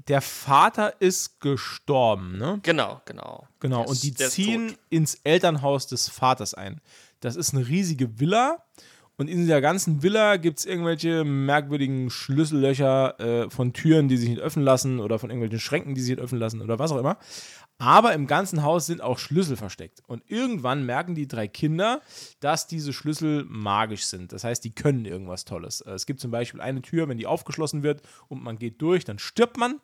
der Vater ist gestorben, ne? Genau, genau. Genau, Der und die ist ziehen tot. ins Elternhaus des Vaters ein. Das ist eine riesige Villa. Und in dieser ganzen Villa gibt es irgendwelche merkwürdigen Schlüssellöcher äh, von Türen, die sich nicht öffnen lassen oder von irgendwelchen Schränken, die sich nicht öffnen lassen oder was auch immer. Aber im ganzen Haus sind auch Schlüssel versteckt. Und irgendwann merken die drei Kinder, dass diese Schlüssel magisch sind. Das heißt, die können irgendwas Tolles. Äh, Es gibt zum Beispiel eine Tür, wenn die aufgeschlossen wird und man geht durch, dann stirbt man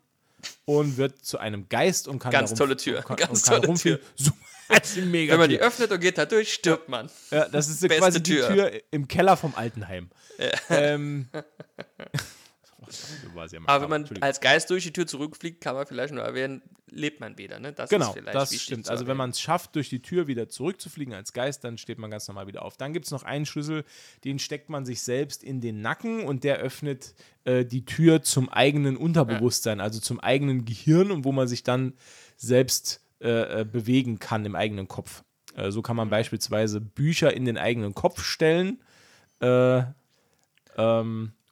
und wird zu einem Geist und kann Ganz darum- tolle Tür, kann, ganz tolle rumfliegen. So, Wenn man die Tür. öffnet und geht da durch, stirbt man. Ja, das ist Beste quasi die Tür. Tür im Keller vom Altenheim. Ähm, war sehr Aber wenn man als Geist durch die Tür zurückfliegt, kann man vielleicht nur erwähnen, lebt man wieder. Ne? Das Genau, ist vielleicht das wichtig stimmt. Also wenn man es schafft, durch die Tür wieder zurückzufliegen als Geist, dann steht man ganz normal wieder auf. Dann gibt es noch einen Schlüssel, den steckt man sich selbst in den Nacken und der öffnet äh, die Tür zum eigenen Unterbewusstsein, also zum eigenen Gehirn und wo man sich dann selbst äh, äh, bewegen kann im eigenen Kopf. Äh, so kann man beispielsweise Bücher in den eigenen Kopf stellen äh,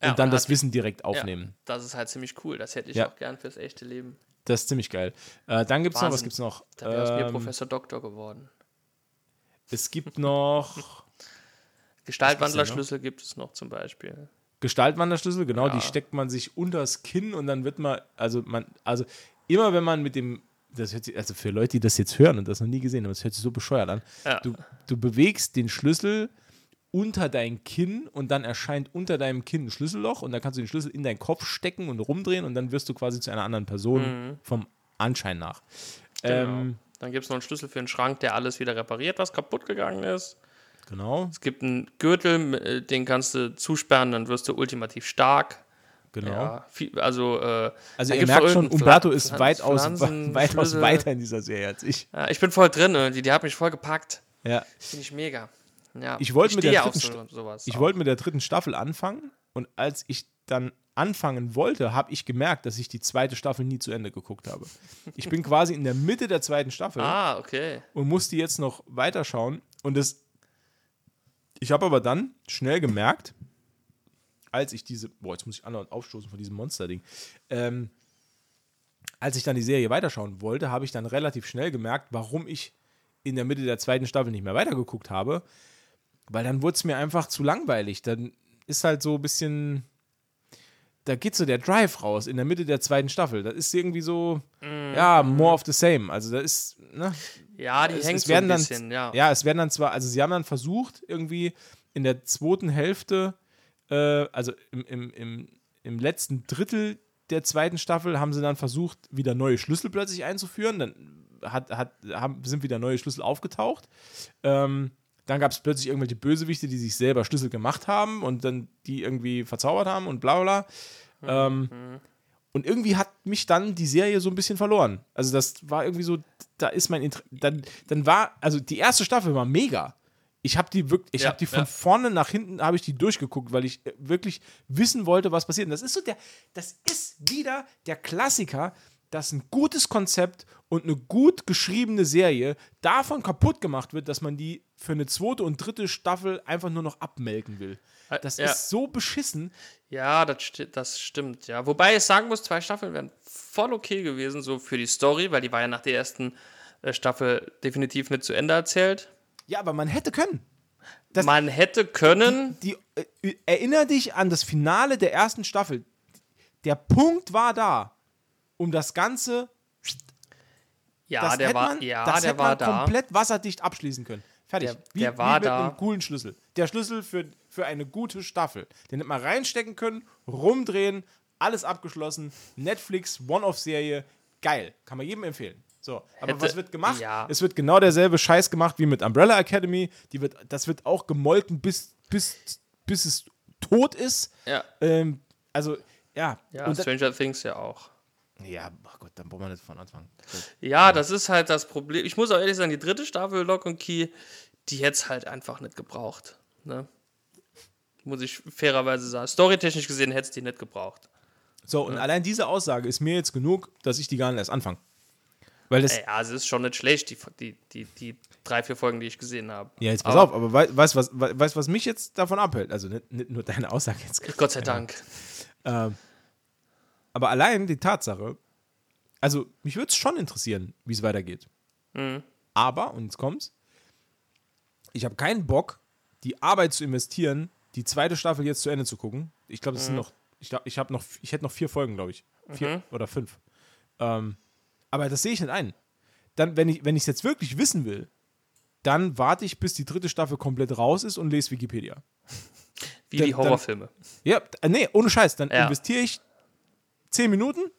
Ja, und dann das Wissen direkt aufnehmen. Ja, das ist halt ziemlich cool. Das hätte ich Ja. auch gern fürs echte Leben. Das ist ziemlich geil. Äh, dann gibt es noch, was gibt es noch? Da wäre aus mir Ähm, Professor Doktor geworden. es gibt noch Gestaltwandlerschlüssel gibt es noch zum Beispiel. Gestaltwanderschlüssel, genau, die steckt man sich unters Kinn und dann wird man, also man, also immer wenn man mit dem, das hört sich, also für Leute, die das jetzt hören und das noch nie gesehen haben, das hört sich so bescheuert an. Du, du bewegst den Schlüssel unter dein Kinn und dann erscheint unter deinem Kinn ein Schlüsselloch und dann kannst du den Schlüssel in deinen Kopf stecken und rumdrehen und dann wirst du quasi zu einer anderen Person vom Anschein nach. Genau. Ähm, Dann gibt es noch einen Schlüssel für einen Schrank, der alles wieder repariert, was kaputt gegangen ist. genau, Es gibt einen Gürtel, äh, den kannst du zusperren, dann wirst du ultimativ stark. genau. Ja, viel, also, äh, Also ihr merkt schon, Umberto ist Pflanzen- weitaus, Pflanzen- weitaus Schlüssel. weiter in dieser Serie als ich. Ja, ich bin voll drin, äh, die, die hat mich voll gepackt. Ja. Finde ich mega. Ja, Ich wollte mit der dritten so, sowas. Ich auch. wollte mit der dritten Staffel anfangen und als ich dann anfangen wollte, habe ich gemerkt, dass ich die zweite Staffel nie zu Ende geguckt habe. Ich bin quasi in der Mitte der zweiten Staffel Ah, okay. und musste jetzt noch weiterschauen und das ich habe aber dann schnell gemerkt, als ich diese, boah, jetzt muss ich andauernd aufstoßen von diesem Monster-Ding, ähm, als ich dann die Serie weiterschauen wollte, habe ich dann relativ schnell gemerkt, warum ich in der Mitte der zweiten Staffel nicht mehr weitergeguckt habe, weil dann wurde es mir einfach zu langweilig. Dann ist halt so ein bisschen, da geht so der Drive raus in der Mitte der zweiten Staffel. Das ist irgendwie so, ja, more of the same. Also da ist, ne, Ja, die es, hängt es so ein dann, bisschen, ja. ja, es werden dann zwar, also sie haben dann versucht, irgendwie in der zweiten Hälfte, äh, also im, im, im, im letzten Drittel der zweiten Staffel haben sie dann versucht, wieder neue Schlüssel plötzlich einzuführen. Dann hat, hat, haben, sind wieder neue Schlüssel aufgetaucht. Ähm, dann gab es plötzlich irgendwelche Bösewichte, die sich selber Schlüssel gemacht haben und dann die irgendwie verzaubert haben und bla bla. bla. Ähm, und irgendwie hat mich dann die Serie so ein bisschen verloren. Also das war irgendwie so, da ist mein Inter dann, dann war, also die erste Staffel war mega. Ich habe die wirklich, ich Ja, habe die von ja. vorne nach hinten habe ich die durchgeguckt, weil ich äh, wirklich wissen wollte, was passiert. Und das ist so der, das ist wieder der Klassiker, dass ein gutes Konzept und eine gut geschriebene Serie davon kaputt gemacht wird, dass man die für eine zweite und dritte Staffel einfach nur noch abmelken will. Äh, Das ja. ist so beschissen. Ja, das, sti- das stimmt, ja. Wobei ich sagen muss, zwei Staffeln wären voll okay gewesen, so für die Story, weil die war ja nach der ersten äh, Staffel definitiv nicht zu Ende erzählt. Ja, aber man hätte können. Das- Man hätte können, die, äh, erinner dich an das Finale der ersten Staffel. Der Punkt war da, um das Ganze, ja, das der hätte war, man, ja, das der hätte war man da. komplett wasserdicht abschließen können. Fertig. Der- wie, der war wie mit da. einem coolen Schlüssel. Der Schlüssel für, für eine gute Staffel. Den hätte man reinstecken können, rumdrehen, alles abgeschlossen. Netflix, One-Off-Serie, geil. Kann man jedem empfehlen. So, aber Hätte- was wird gemacht? ja. Es wird genau derselbe Scheiß gemacht wie mit Umbrella Academy. Die wird, das wird auch gemolken, bis, bis, bis es tot ist. Ja, Ähm, also, ja. ja und, Stranger Things ja auch. Ja, ach Gott, dann brauchen wir nicht von Anfang. Ja, das ist halt das Problem. Ich muss auch ehrlich sagen, die dritte Staffel Lock und Key, die hätte es halt einfach nicht gebraucht. Ne? Muss ich fairerweise sagen. Storytechnisch gesehen hätte es die nicht gebraucht. So, und allein diese Aussage ist mir jetzt genug, dass ich die gar nicht erst anfange. Weil das. Ja, es ist schon nicht schlecht, die, die, die, die drei, vier Folgen, die ich gesehen habe. Ja, jetzt pass auf, aber weißt du, was, was mich jetzt davon abhält? Also nicht, nicht nur deine Aussage jetzt. Gott sei Dank. Ähm, aber allein die Tatsache, also mich würde es schon interessieren, wie es weitergeht. Mhm. Aber, und jetzt kommt's, ich habe keinen Bock, die Arbeit zu investieren, die zweite Staffel jetzt zu Ende zu gucken. Ich glaube, das sind noch, ich, glaub, ich habe noch, ich hätte noch vier Folgen, glaube ich. Vier oder fünf. Ähm, aber das sehe ich nicht ein. Dann, wenn ich es jetzt wirklich wissen will, dann warte ich, bis die dritte Staffel komplett raus ist und lese Wikipedia. Wie Dann- die Horrorfilme. Ja, äh, nee, ohne Scheiß. Dann Ja. investiere ich zehn Minuten,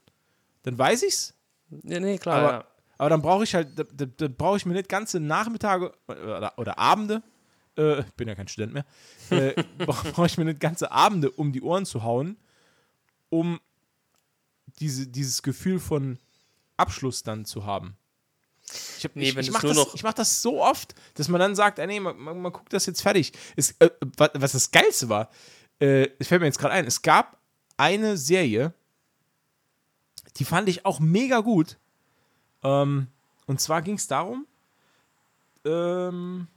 dann weiß ich's. Nee, nee, klar. Aber, ja. aber dann brauche ich halt, da, da, da brauche ich mir nicht ganze Nachmittage oder, oder Abende, äh, ich bin ja kein Student mehr, äh, brauche brauch ich mir nicht ganze Abende um die Ohren zu hauen, um diese, dieses Gefühl von Abschluss dann zu haben. Ich, hab- Nee, ich, ich mache das, mach das so oft, dass man dann sagt, ah, nee, man, man, man guckt das jetzt fertig. Es, äh, was, das Geilste war, äh, es fällt mir jetzt gerade ein, es gab eine Serie, die fand ich auch mega gut. Ähm, und zwar ging es darum, ähm,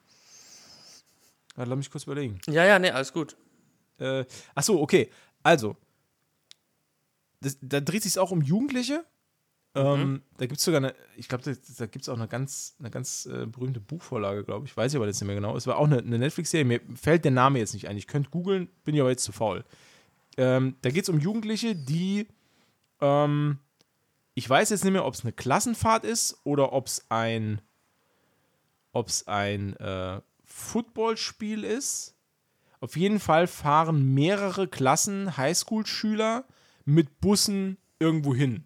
warte, lass mich kurz überlegen. ja, ja, nee, alles gut. Äh, ach so, okay. Also, das, da dreht sich auch um Jugendliche. Ähm, Da gibt es sogar eine, ich glaube, da, da gibt es auch eine ganz, eine ganz äh, berühmte Buchvorlage, glaube ich. Weiß ich aber jetzt nicht mehr genau. Es war auch eine, eine Netflix-Serie. Mir fällt der Name jetzt nicht ein. Ich könnte googeln, bin ja aber jetzt zu faul. Ähm, da geht es um Jugendliche, die, ähm, ich weiß jetzt nicht mehr, ob es eine Klassenfahrt ist oder ob es ein, ob es ein äh, Footballspiel ist. Auf jeden Fall fahren mehrere Klassen Highschool-Schüler mit Bussen irgendwo hin.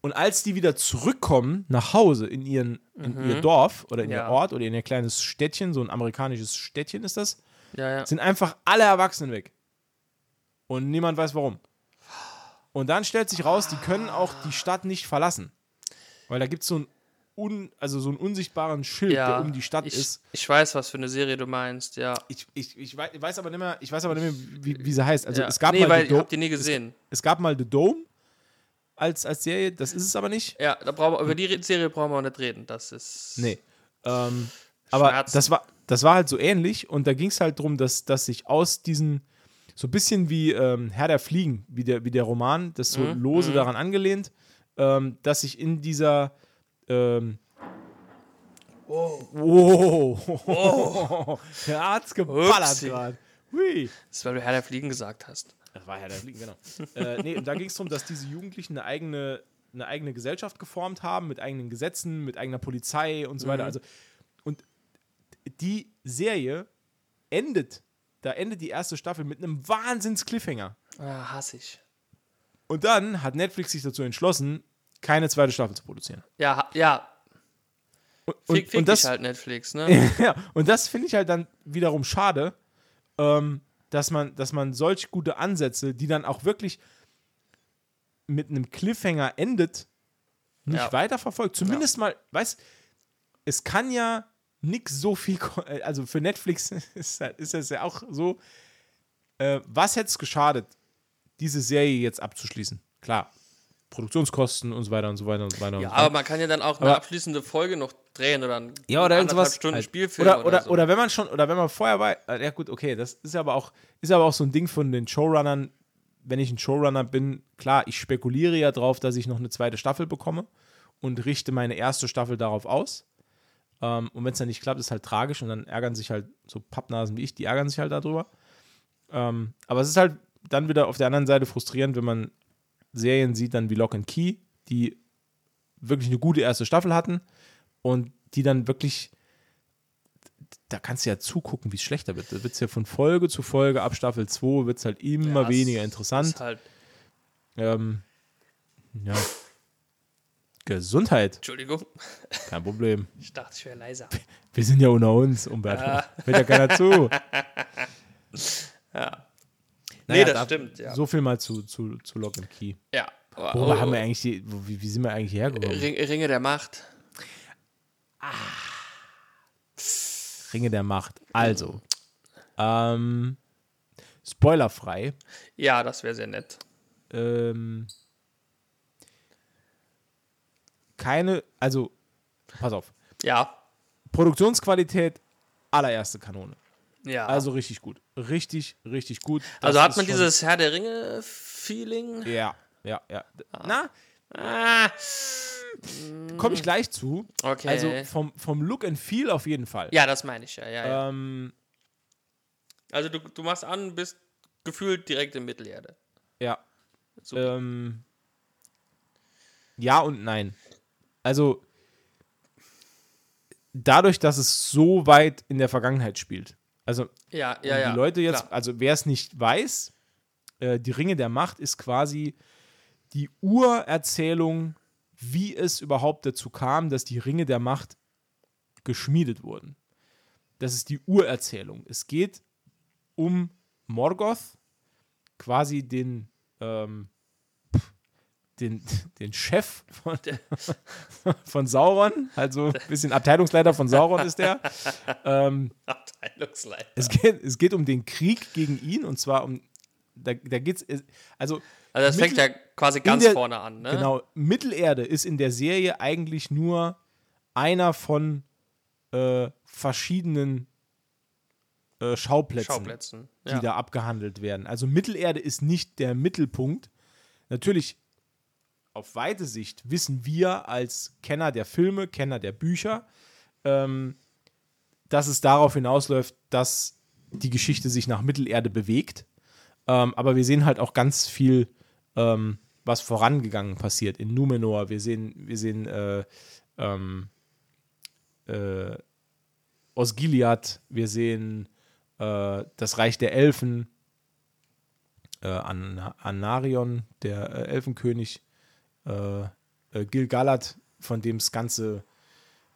Und als die wieder zurückkommen nach Hause in, ihren, in ihr Dorf oder in ihr Ja. Ort oder in ihr kleines Städtchen, so ein amerikanisches Städtchen ist das, Ja, ja. sind einfach alle Erwachsenen weg. Und niemand weiß warum. Und dann stellt sich raus, die können auch die Stadt nicht verlassen. Weil da gibt es so, ein un, also so einen unsichtbaren Schild, ja. der um die Stadt ich, ist. Ich weiß, was für eine Serie du meinst, ja. Ich, ich, ich wei- weiß aber nicht mehr, ich weiß aber nicht mehr, wie, wie sie heißt. Also ja. es gab nee, mal weil ich hab die nie gesehen. es gab mal The Dome als, als Serie, das ist es aber nicht. Ja, da brauchen wir, über die Serie brauchen wir auch nicht reden. Das ist. Nee. Ähm, aber das war, das war halt so ähnlich und da ging es halt darum, dass, dass sich aus diesen, so ein bisschen wie ähm, Herr der Fliegen, wie der, wie der Roman, das so Mhm, lose daran angelehnt, ähm, dass sich in dieser ähm, Wow. Der hat's geballert gerade. Hui. Das ist, weil du Herr der Fliegen gesagt hast. Das war Herr der Fliegen, genau. äh, nee, und da ging es darum, dass diese Jugendlichen eine eigene, eine eigene Gesellschaft geformt haben, mit eigenen Gesetzen, mit eigener Polizei und so weiter. Also, und die Serie endet, da endet die erste Staffel mit einem Wahnsinns-Cliffhanger. Ah, hasse ich. Und dann hat Netflix sich dazu entschlossen, keine zweite Staffel zu produzieren. Ja, ja. Und, Fick, und, fick und das, halt Netflix, ne? ja, und das finde ich halt dann wiederum schade, ähm, dass, man, dass man solch gute Ansätze, die dann auch wirklich mit einem Cliffhanger endet, nicht Ja. weiterverfolgt. Zumindest mal, weißt es kann ja nix so viel, äh, also für Netflix ist, halt- ist es ja auch so, äh, was hätte es geschadet, diese Serie jetzt abzuschließen? Klar, Produktionskosten und so weiter und so weiter und so weiter. Ja, aber man kann ja dann auch eine Aber- abschließende Folge noch drehen oder ein Ja, oder anderthalb. Stunden halt. Spielfilm oder, oder, oder, so. oder wenn man schon, oder wenn man vorher war, äh, ja gut, okay, das ist aber auch, ist aber auch so ein Ding von den Showrunnern, wenn ich ein Showrunner bin, klar, ich spekuliere ja drauf, dass ich noch eine zweite Staffel bekomme und richte meine erste Staffel darauf aus. Ähm, und wenn es dann nicht klappt, ist halt tragisch und dann ärgern sich halt so Pappnasen wie ich, die ärgern sich halt darüber. Ähm, aber es ist halt dann wieder auf der anderen Seite frustrierend, wenn man Serien sieht, dann wie Lock and Key, die wirklich eine gute erste Staffel hatten und die dann wirklich, da kannst du ja zugucken, wie es schlechter wird. Da wird es ja von Folge zu Folge, ab Staffel 2 wird es halt immer Ja, weniger es interessant. Ist halt, Ähm, ja. Gesundheit, Entschuldigung, kein Problem. ich dachte, ich wäre leiser. Wir sind ja unter uns, Umberto. Hört ja keiner zu. Ja. Naja, nee, das da- stimmt, ja. So viel mal zu, zu, zu Lock and Key. ja. Worüber Oh, haben wir eigentlich, die, wo- wie, wie sind wir eigentlich hergekommen? Ring, Ringe der Macht. Ringe der Macht. Also, ähm, spoilerfrei. Ja, das wäre sehr nett. Ähm, keine, also, pass auf. Ja. Produktionsqualität, allererste Kanone. Ja. Also richtig gut. Richtig, richtig gut. Das also hat man dieses Herr der Ringe-Feeling? Ja, ja, ja. Ah. Na, Ah, komme ich gleich zu. okay. Also vom, vom Look and Feel auf jeden Fall. ja, das meine ich ja. ja, ja. Ähm, Also du, du machst an, bist gefühlt direkt in Mittelerde. ja. Ähm, ja und nein. Also dadurch, dass es so weit in der Vergangenheit spielt. Also Ja, ja, ja. die Leute jetzt, klar. also wer es nicht weiß, äh, die Ringe der Macht ist quasi die Urerzählung, wie es überhaupt dazu kam, dass die Ringe der Macht geschmiedet wurden. Das ist die Urerzählung. Es geht um Morgoth, quasi den, ähm, den, den Chef von, von Sauron, also ein bisschen Abteilungsleiter von Sauron ist der. Ähm, Abteilungsleiter. es geht, es geht um den Krieg gegen ihn und zwar um. Da, da geht's. Also, Also das fängt Mittel- ja quasi ganz der- vorne an, ne? genau, Mittelerde ist in der Serie eigentlich nur einer von äh, verschiedenen äh, Schauplätzen, Schauplätzen. die Ja. da abgehandelt werden. Also, Mittelerde ist nicht der Mittelpunkt. Natürlich, auf weite Sicht wissen wir als Kenner der Filme, Kenner der Bücher, ähm, dass es darauf hinausläuft, dass die Geschichte sich nach Mittelerde bewegt. Ähm, aber wir sehen halt auch ganz viel, ähm, was vorangegangen passiert in Numenor. Wir sehen, wir sehen äh, ähm, äh, Osgiliath, wir sehen äh, das Reich der Elfen, äh, An Anarion, der äh, Elfenkönig, äh, äh, Gil-galad, von dem es ganze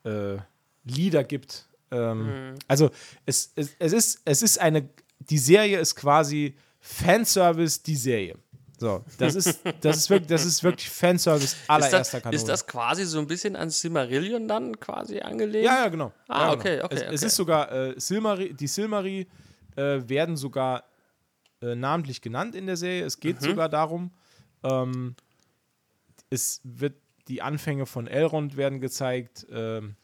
äh, Lieder gibt. Ähm, Also es, es, es, ist, es ist eine, die Serie ist quasi Fanservice, die Serie. So, das ist, das ist wirklich, das ist wirklich Fanservice Ist allererster das, Kanone. ist das quasi so ein bisschen an Silmarillion dann quasi angelegt? Ja, ja, genau. Ah, ja, okay, genau. okay, Es, es okay. ist sogar, äh, Silmari, die Silmari äh, werden sogar äh, namentlich genannt in der Serie. Es Mhm. geht sogar darum, ähm, es wird, die Anfänge von Elrond werden gezeigt. Ähm,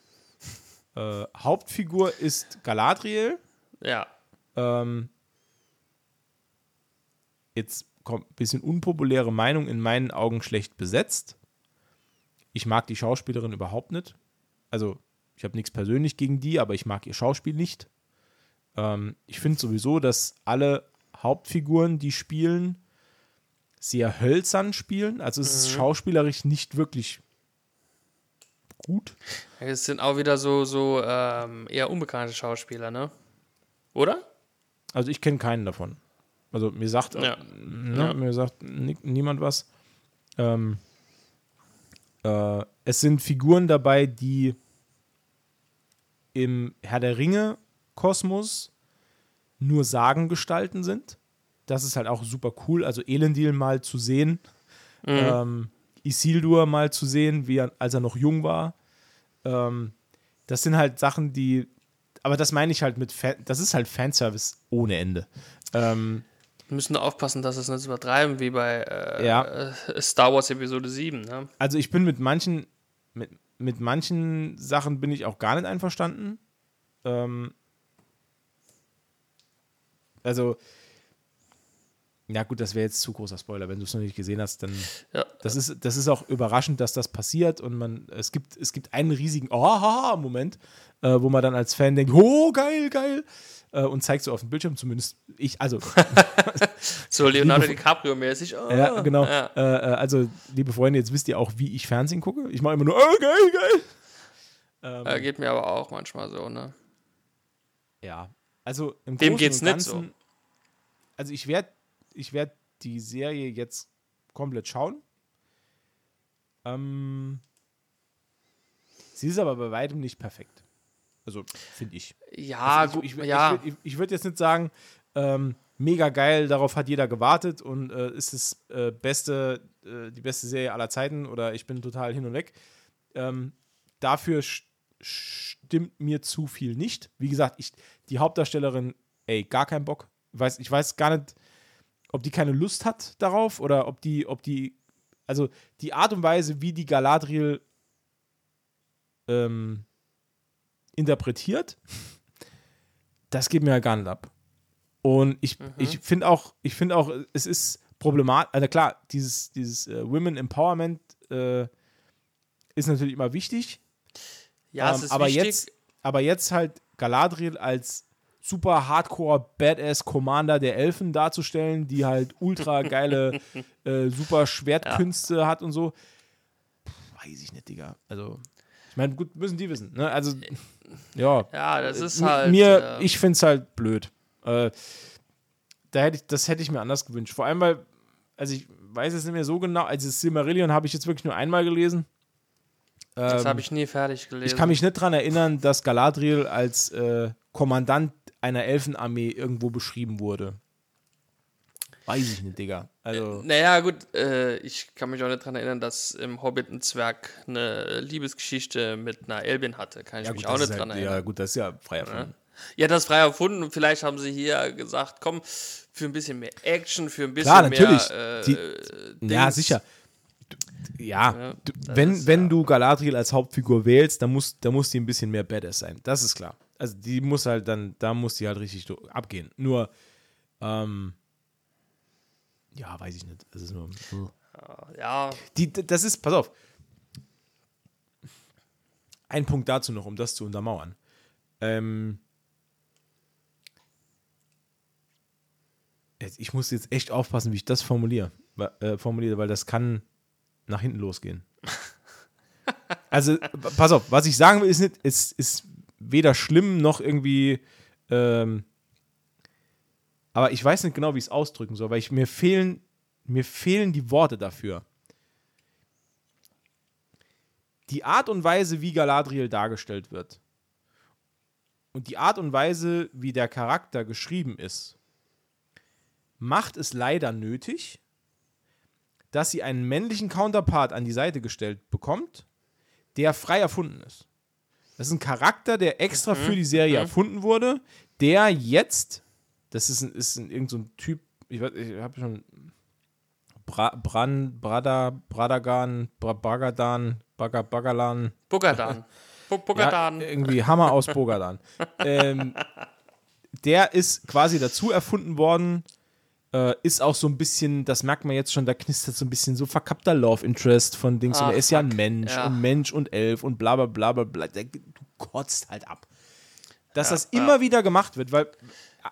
äh, Hauptfigur ist Galadriel. Ja. Ähm, jetzt kommt ein bisschen unpopuläre Meinung, in meinen Augen schlecht besetzt. Ich mag die Schauspielerin überhaupt nicht. Also, ich habe nichts persönlich gegen die, aber ich mag ihr Schauspiel nicht. Ähm, ich finde sowieso, dass alle Hauptfiguren, die spielen, sehr hölzern spielen. Also, es ist schauspielerisch nicht wirklich gut. Es sind auch wieder so, so ähm, eher unbekannte Schauspieler, ne? Oder? Also, ich kenne keinen davon. Also, mir sagt, Ja. Ne, Ja. Mir sagt ni niemand was. Ähm, äh, es sind Figuren dabei, die im Herr der Ringe-Kosmos nur Sagengestalten sind. Das ist halt auch super cool. Also Elendil mal zu sehen, ähm, Isildur mal zu sehen, wie er, als er noch jung war. Ähm, das sind halt Sachen, die. Aber das meine ich halt mit. Fan das ist halt Fanservice ohne Ende. Ähm, Wir müssen nur aufpassen, dass es nicht übertreiben wie bei äh, Ja. äh, Star Wars Episode 7, ne? also ich bin mit manchen, mit, mit manchen Sachen bin ich auch gar nicht einverstanden. Ähm, also, ja gut, das wäre jetzt zu großer Spoiler. Wenn du es noch nicht gesehen hast, dann Ja. das ist, das ist auch überraschend, dass das passiert und man, es gibt, es gibt einen riesigen Oh-Moment, äh, wo man dann als Fan denkt, oh, geil, geil, äh, und zeigt so auf dem Bildschirm, zumindest ich, also So Leonardo DiCaprio-mäßig. Oh, Ja, genau. Ja. Äh, äh, also, liebe Freunde, jetzt wisst ihr auch, wie ich Fernsehen gucke. Ich mache immer nur, oh, geil, geil. Ähm, Äh, geht mir aber auch manchmal so, ne? ja. Also, im Dem Großen geht's und nicht Ganzen, so. Also, ich werde ich werd die Serie jetzt komplett schauen. Ähm, sie ist aber bei weitem nicht perfekt. Also, finde ich. Ja, Also gut, ich, ich, ja. Ich, ich, ich würde jetzt nicht sagen, ähm, mega geil, darauf hat jeder gewartet und äh, ist das äh, beste, äh, die beste Serie aller Zeiten oder ich bin total hin und weg. Ähm, dafür stimmt mir zu viel nicht. Wie gesagt, ich, die Hauptdarstellerin, ey, gar keinen Bock. Weiß, ich weiß gar nicht, ob die keine Lust hat darauf oder ob die, ob die, also die Art und Weise, wie die Galadriel ähm, interpretiert, das geht mir ja gar nicht ab. Und ich, mhm. ich finde auch, ich finde auch, es ist problematisch, also klar, dieses, dieses äh, Women Empowerment äh, ist natürlich immer wichtig. Ja, ähm, es ist aber wichtig. Jetzt, aber jetzt halt Galadriel als super hardcore Badass Commander der Elfen darzustellen, die halt ultra geile äh, super Schwertkünste ja. hat und so. weiß ich nicht, Digga. Also, ich meine, gut, müssen die wissen. Ne? Also, ja. Ja, das ist halt. Mir, äh, ich finde es halt blöd. Äh, da hätte ich, das hätte ich mir anders gewünscht. Vor allem, weil, also ich weiß es nicht mehr so genau, also Silmarillion habe ich jetzt wirklich nur einmal gelesen. Das ähm, habe ich nie fertig gelesen. Ich kann mich nicht daran erinnern, dass Galadriel als äh, Kommandant einer Elfenarmee irgendwo beschrieben wurde. Weiß ich nicht, Digga. Also. Äh, naja, gut, äh, ich kann mich auch nicht daran erinnern, dass im Hobbit ein Zwerg eine Liebesgeschichte mit einer Elbin hatte. Kann ich ja, mich gut, auch nicht halt, dran erinnern. Ja, gut, das ist ja frei erfunden. Ja. ja, das ist frei erfunden. Vielleicht haben sie hier gesagt, komm, für ein bisschen mehr Action, für ein bisschen Klar, natürlich. mehr. Äh, Die, ja, sicher. Ja, ja wenn, ist, wenn ja. du Galadriel als Hauptfigur wählst, dann muss, dann muss die ein bisschen mehr Badass sein. Das ist klar. Also die muss halt dann, da muss die halt richtig abgehen. Nur, ähm, ja, weiß ich nicht. Das ist nur. Ja. Die, das ist, pass auf. Ein Punkt dazu noch, um das zu untermauern. Ähm, ich muss jetzt echt aufpassen, wie ich das formuliere, äh, formuliere, weil das kann nach hinten losgehen. also, pass auf, was ich sagen will, ist nicht, ist, ist weder schlimm noch irgendwie. Ähm, aber ich weiß nicht genau, wie ich es ausdrücken soll, weil ich, mir fehlen, mir fehlen die Worte dafür. Die Art und Weise, wie Galadriel dargestellt wird und die Art und Weise, wie der Charakter geschrieben ist, macht es leider nötig, dass sie einen männlichen Counterpart an die Seite gestellt bekommt, der frei erfunden ist. Das ist ein Charakter, der extra mhm. für die Serie mhm. erfunden wurde, der jetzt, das ist, ein, ist ein, irgend so ein Typ, ich, ich habe schon Bra, Bran, Brada, Bradagan, Bagadan, Baga, Bagalan. Bogadan. Bogadan. Ja, irgendwie Hammer aus Bogadan. ähm, der ist quasi dazu erfunden worden, äh, ist auch so ein bisschen, das merkt man jetzt schon, da knistert so ein bisschen so verkappter Love Interest von Dings. Ah, und er ist fuck. ja ein Mensch ja. und Mensch und Elf und bla bla bla bla bla. Du kotzt halt ab. Dass ja, das immer ja. wieder gemacht wird, weil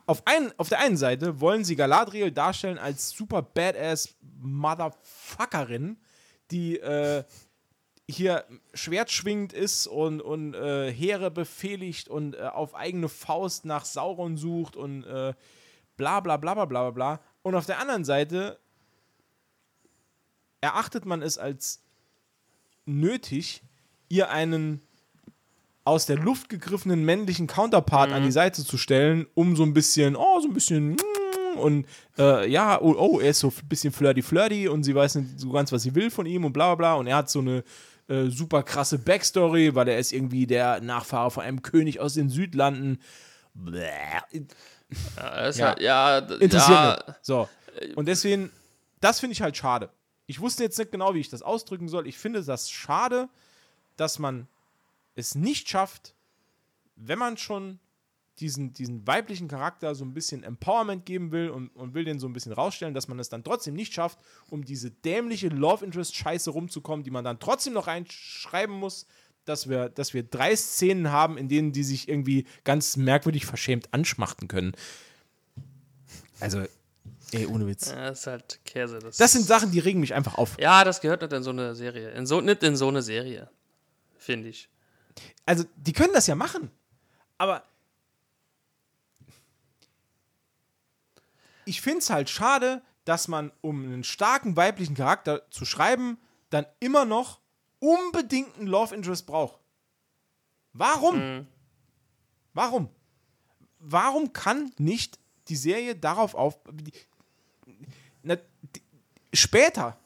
auf, ein, auf der einen Seite wollen sie Galadriel darstellen als super badass Motherfuckerin, die äh, hier Schwert schwingt ist und, und äh, Heere befehligt und äh, auf eigene Faust nach Sauron sucht und äh, bla bla bla bla bla bla. Und auf der anderen Seite erachtet man es als nötig, ihr einen aus der Luft gegriffenen männlichen Counterpart mhm. an die Seite zu stellen, um so ein bisschen, oh, so ein bisschen und äh, ja, oh, oh, er ist so ein bisschen flirty-flirty und sie weiß nicht so ganz, was sie will von ihm und bla bla bla und er hat so eine äh, super krasse Backstory, weil er ist irgendwie der Nachfahre von einem König aus den Südlanden. Bläh. Ja, ja. Halt, ja interessiert ja. So. Und deswegen, das finde ich halt schade. Ich wusste jetzt nicht genau, wie ich das ausdrücken soll. Ich finde das schade, dass man es nicht schafft, wenn man schon diesen, diesen weiblichen Charakter so ein bisschen Empowerment geben will und, und will den so ein bisschen rausstellen, dass man es dann trotzdem nicht schafft, um diese dämliche Love Interest Scheiße rumzukommen, die man dann trotzdem noch reinschreiben muss, dass wir, dass wir drei Szenen haben, in denen die sich irgendwie ganz merkwürdig verschämt anschmachten können. Also, ey, ohne Witz. Ja, das ist halt Käse. Das, das sind Sachen, die regen mich einfach auf. Ja, das gehört nicht in so eine Serie. In so, nicht in so eine Serie, finde ich. Also, die können das ja machen. Aber ich finde es halt schade, dass man, um einen starken weiblichen Charakter zu schreiben, dann immer noch unbedingt einen Love Interest braucht. Warum? Mhm. Warum? Warum kann nicht die Serie darauf auf. Die, na, die, später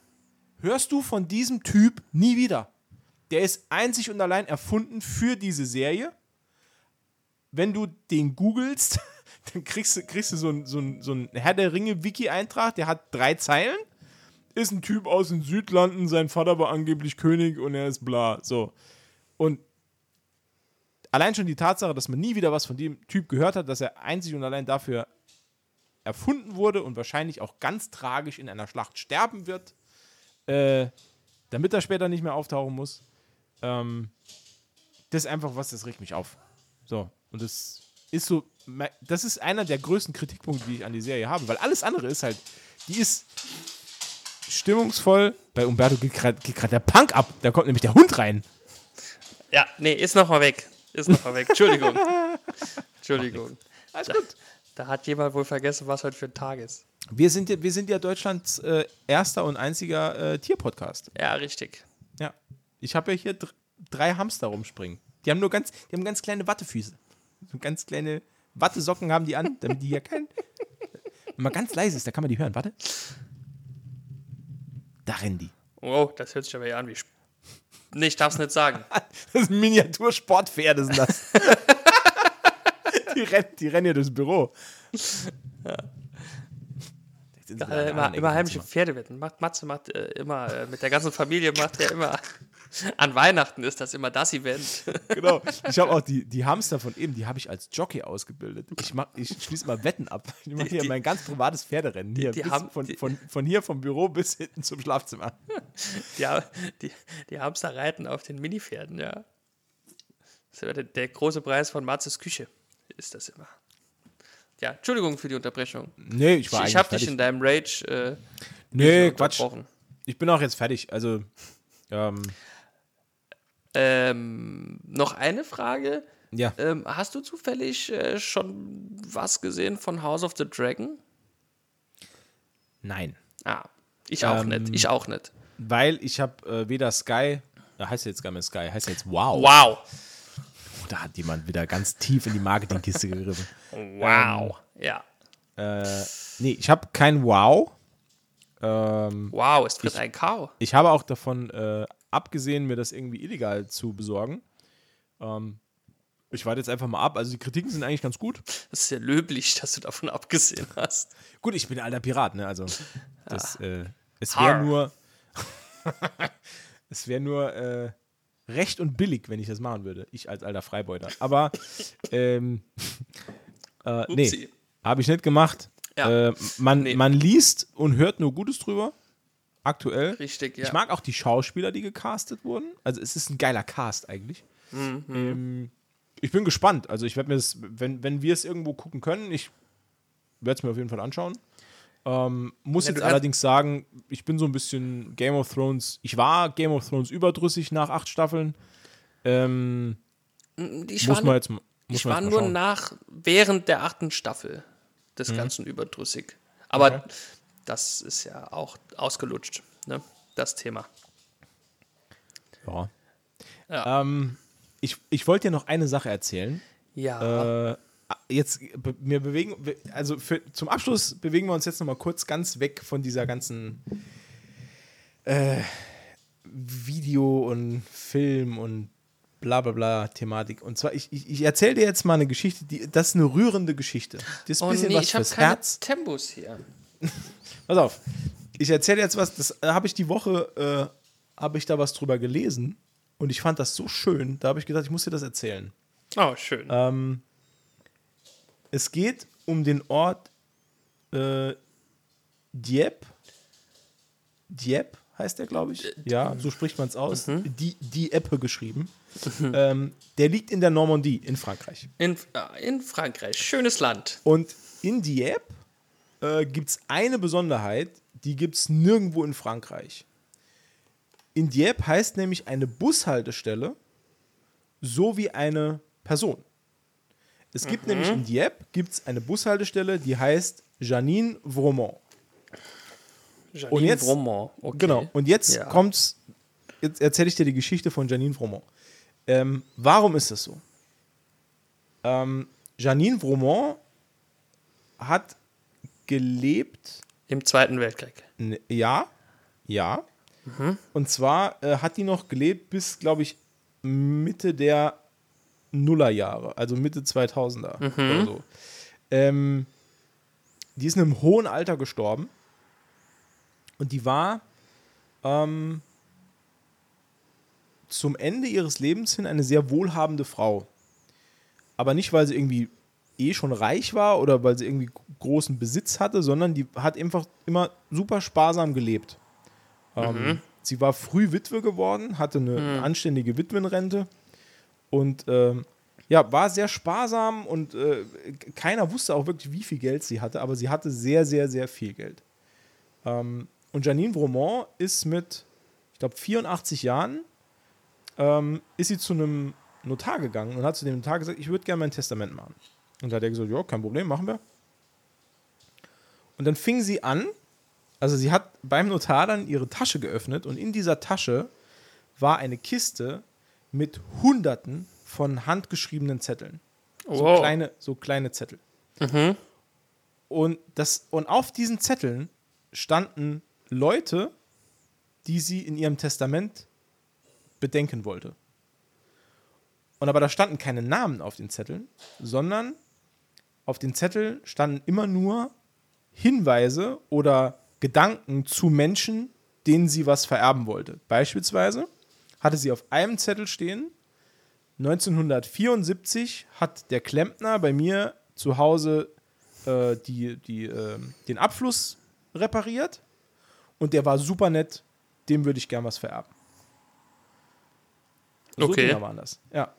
hörst du von diesem Typ nie wieder. Der ist einzig und allein erfunden für diese Serie. Wenn du den googelst, dann kriegst du, kriegst du so einen so ein, so ein Herr der Ringe-Wiki-Eintrag, der hat drei Zeilen. Ist ein Typ aus den Südlanden, sein Vater war angeblich König und er ist bla. So. Und allein schon die Tatsache, dass man nie wieder was von dem Typ gehört hat, dass er einzig und allein dafür erfunden wurde und wahrscheinlich auch ganz tragisch in einer Schlacht sterben wird, äh, damit er später nicht mehr auftauchen muss. Ähm, das ist einfach was, das regt mich auf. So, und das ist so, das ist einer der größten Kritikpunkte, die ich an die Serie habe, weil alles andere ist halt, die ist stimmungsvoll. Bei Umberto geht gerade der Punk ab, da kommt nämlich der Hund rein. Ja, nee, ist nochmal weg. Ist nochmal weg. Entschuldigung. Entschuldigung. Alles gut. Da, da, hat jemand wohl vergessen, was heute für ein Tag ist. Wir sind, wir sind ja Deutschlands äh, erster und einziger äh, Tierpodcast. Ja, richtig. Ja. Ich habe ja hier drei Hamster rumspringen. Die haben nur ganz, die haben ganz kleine Wattefüße. So ganz kleine Wattesocken haben die an, damit die hier kein. Wenn man ganz leise ist, da kann man die hören. Warte. Da rennen die. Oh, das hört sich aber ja an wie. Sp nee, ich darf es nicht sagen. das sind Miniatur-Sportpferde, sind das. die, rennen, die rennen hier durchs Büro. Ja. Äh, immer, immer heimliche Pferdewetten. Macht, Matze macht äh, immer, äh, mit der ganzen Familie macht er immer an Weihnachten ist das immer das Event. Genau. Ich habe auch die, die Hamster von eben, die habe ich als Jockey ausgebildet. Ich, ich schließe mal Wetten ab. Ich mache hier die, mein ganz privates Pferderennen. Hier, die, Ham, von, von, von hier vom Büro bis hinten zum Schlafzimmer. Ja, die, die Hamster reiten auf den Minipferden, ja. Der, der große Preis von Marzes Küche, ist das immer. Ja, Entschuldigung für die Unterbrechung. Nee, ich war Ich, ich habe dich in deinem Rage. Äh, nee, Quatsch. Ich bin auch jetzt fertig. Also. Ähm, ähm, noch eine Frage. Ja. Ähm, hast du zufällig äh, schon was gesehen von House of the Dragon? Nein. Ah, ich auch ähm, nicht. Ich auch nicht. Weil ich habe äh, weder Sky, äh, heißt jetzt gar nicht Sky, heißt jetzt Wow. Wow. Oh, da hat jemand wieder ganz tief in die Marketingkiste gegriffen. Wow. Ähm, ja. Äh, nee, ich habe kein Wow. Ähm, wow, es wird ein Kau. Ich habe auch davon äh, abgesehen, mir das irgendwie illegal zu besorgen. Ähm, ich warte jetzt einfach mal ab. Also die Kritiken sind eigentlich ganz gut. Das ist ja löblich, dass du davon abgesehen hast. Gut, ich bin alter Pirat, ne? Also das, ah. äh, es wäre nur, es wäre nur äh, recht und billig, wenn ich das machen würde. Ich als alter Freibeuter. Aber ähm, äh, nee, habe ich nicht gemacht. Ja. Äh, man, nee. man liest und hört nur Gutes drüber aktuell. Richtig, ja. Ich mag auch die Schauspieler, die gecastet wurden. Also es ist ein geiler Cast eigentlich. Mhm. Ähm, ich bin gespannt. Also ich werde mir das, wenn, wenn wir es irgendwo gucken können, ich werde es mir auf jeden Fall anschauen. Ähm, muss ich allerdings sagen, ich bin so ein bisschen Game of Thrones. Ich war Game of Thrones überdrüssig nach acht Staffeln. Ähm, ich muss war, man jetzt, muss ich war nur nach, während der achten Staffel des mhm. Ganzen überdrüssig. Aber okay das ist ja auch ausgelutscht, ne? das Thema. Ja. ja. Ähm, ich, ich wollte dir noch eine Sache erzählen. Ja. Äh, jetzt, wir bewegen, also für, zum Abschluss bewegen wir uns jetzt noch mal kurz ganz weg von dieser ganzen äh, Video- und Film- und bla bla bla Thematik. Und zwar, ich, ich, ich erzähle dir jetzt mal eine Geschichte, die, das ist eine rührende Geschichte. Das ist ein oh bisschen nee, was ich fürs keine Herz. Tempos hier. Pass auf. Ich erzähle jetzt was, das äh, habe ich die Woche, äh, habe ich da was drüber gelesen und ich fand das so schön, da habe ich gedacht, ich muss dir das erzählen. Oh, schön. Ähm, es geht um den Ort äh, Dieppe. Dieppe heißt der, glaube ich. Ja, so spricht man es aus. Mhm. Die, Dieppe geschrieben. Mhm. Ähm, der liegt in der Normandie in Frankreich. In, äh, in Frankreich, schönes Land. Und in Dieppe äh, gibt es eine Besonderheit, die gibt es nirgendwo in Frankreich. In Dieppe heißt nämlich eine Bushaltestelle so wie eine Person. Es gibt mhm. nämlich in Dieppe gibt's eine Bushaltestelle, die heißt Janine Vromont. Janine und jetzt, Vromont, okay. Genau, und jetzt ja. kommt's, jetzt erzähle ich dir die Geschichte von Janine Vromont. Ähm, warum ist das so? Ähm, Janine Vromont hat gelebt. Im Zweiten Weltkrieg. n- Ja, ja. Und zwar äh, hat die noch gelebt bis, glaube ich, Mitte der Nullerjahre, also Mitte 2000er oder so. Ähm, die ist in einem hohen Alter gestorben. Und die war ähm, zum Ende ihres Lebens hin eine sehr wohlhabende Frau. Aber nicht, weil sie irgendwie eh schon reich war oder weil sie irgendwie großen Besitz hatte, sondern die hat einfach immer super sparsam gelebt. Ähm, sie war früh Witwe geworden, hatte eine anständige Witwenrente und ähm, ja, war sehr sparsam und äh, keiner wusste auch wirklich, wie viel Geld sie hatte, aber sie hatte sehr, sehr, sehr viel Geld. Ähm, und Janine Vromont ist mit, ich glaube, 84 Jahren, ähm, ist sie zu einem Notar gegangen und hat zu dem Notar gesagt, ich würde gerne mein Testament machen. Und da hat er gesagt, ja, kein Problem, machen wir. Und dann fing sie an, also sie hat beim Notar dann ihre Tasche geöffnet und in dieser Tasche war eine Kiste mit Hunderten von handgeschriebenen Zetteln. So, Wow. kleine, so kleine Zettel. Und, das, und auf diesen Zetteln standen Leute, die sie in ihrem Testament bedenken wollte. Und aber da standen keine Namen auf den Zetteln, sondern auf den Zetteln standen immer nur Hinweise oder Gedanken zu Menschen, denen sie was vererben wollte. Beispielsweise hatte sie auf einem Zettel stehen, 1974 hat der Klempner bei mir zu Hause äh, die, die, äh, den Abfluss repariert und der war super nett, dem würde ich gern was vererben. So Okay. Dinger waren das. Ja.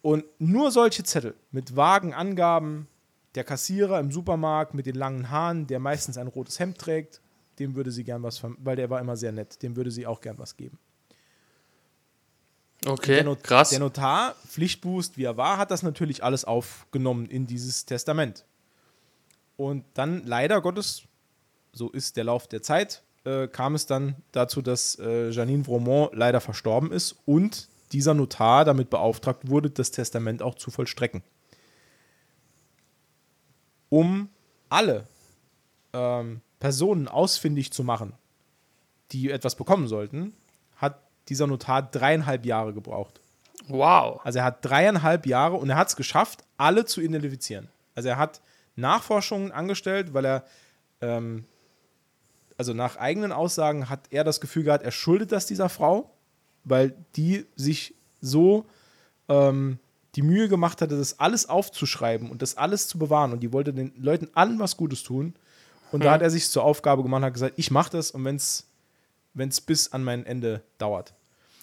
Und nur solche Zettel mit vagen Angaben, der Kassierer im Supermarkt mit den langen Haaren, der meistens ein rotes Hemd trägt, dem würde sie gern was, weil der war immer sehr nett, dem würde sie auch gern was geben. Okay, Der, Not krass. der Notar, Pflichtbewusst wie er war, hat das natürlich alles aufgenommen in dieses Testament. Und dann leider Gottes, so ist der Lauf der Zeit, äh, kam es dann dazu, dass äh, Janine Vromont leider verstorben ist und dieser Notar damit beauftragt wurde, das Testament auch zu vollstrecken. Um alle ähm, Personen ausfindig zu machen, die etwas bekommen sollten, hat dieser Notar dreieinhalb Jahre gebraucht. wow. Also er hat dreieinhalb Jahre und er hat es geschafft, alle zu identifizieren. Also er hat Nachforschungen angestellt, weil er, ähm, also nach eigenen Aussagen hat er das Gefühl gehabt, er schuldet das dieser Frau, weil die sich so ähm, die Mühe gemacht hatte, das alles aufzuschreiben und das alles zu bewahren. Und die wollte den Leuten allen was Gutes tun. Und da hat er sich zur Aufgabe gemacht und hat gesagt, ich mache das und wenn es bis an mein Ende dauert.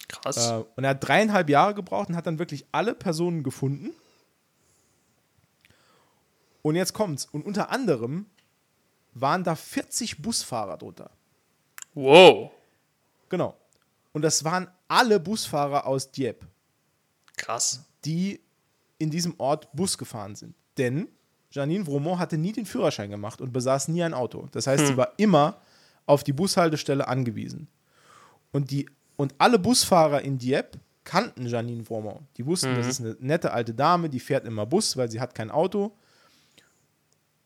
Krass. Äh, und er hat dreieinhalb Jahre gebraucht und hat dann wirklich alle Personen gefunden. Und jetzt kommt's. Und unter anderem waren da 40 Busfahrer drunter. wow. Genau. Und das waren alle Busfahrer aus Dieppe, Krass. Die in diesem Ort Bus gefahren sind. Denn Janine Vromont hatte nie den Führerschein gemacht und besaß nie ein Auto. Das heißt, sie war immer auf die Bushaltestelle angewiesen. Und, die, und alle Busfahrer in Dieppe kannten Janine Vromont. Die wussten, das ist eine nette alte Dame, die fährt immer Bus, weil sie hat kein Auto.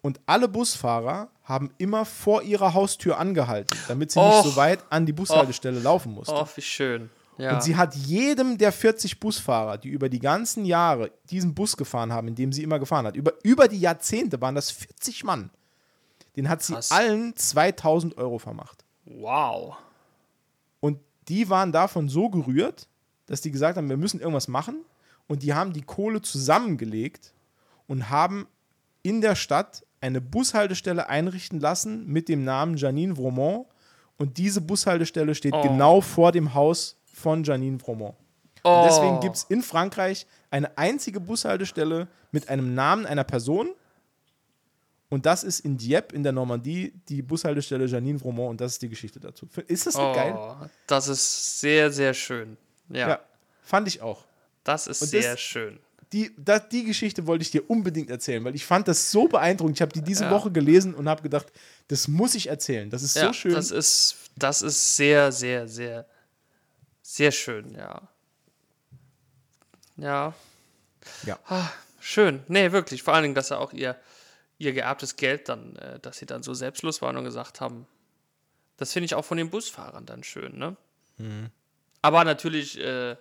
Und alle Busfahrer haben immer vor ihrer Haustür angehalten, damit sie Och. nicht so weit an die Bushaltestelle laufen musste. Oh, wie schön. Ja. Und sie hat jedem der 40 Busfahrer, die über die ganzen Jahre diesen Bus gefahren haben, in dem sie immer gefahren hat, über, über die Jahrzehnte waren das 40 Mann, den hat sie Krass. allen 2000 Euro vermacht. wow. Und die waren davon so gerührt, dass die gesagt haben, wir müssen irgendwas machen. Und die haben die Kohle zusammengelegt und haben in der Stadt eine Bushaltestelle einrichten lassen mit dem Namen Janine Vromont. Und diese Bushaltestelle steht Oh. genau vor dem Haus von Janine Vromont. Oh. Und deswegen gibt es in Frankreich eine einzige Bushaltestelle mit einem Namen einer Person. Und das ist in Dieppe in der Normandie die Bushaltestelle Janine Vromont. Und das ist die Geschichte dazu. Ist das nicht oh, geil? Das ist sehr, sehr schön. Ja, Ja, fand ich auch. das ist Und sehr das- schön. Die, da, die Geschichte wollte ich dir unbedingt erzählen, weil ich fand das so beeindruckend. Ich habe die diese Ja. Woche gelesen und habe gedacht, das muss ich erzählen. Das ist ja, so schön. Das ist, das ist sehr, sehr, sehr, sehr schön, ja. Ja. Ja. Ah, schön. Nee, wirklich. Vor allen Dingen, dass er auch ihr, ihr geerbtes Geld dann, äh, dass sie dann so selbstlos waren und gesagt haben, das finde ich auch von den Busfahrern dann schön, ne? Mhm. Aber natürlich, äh,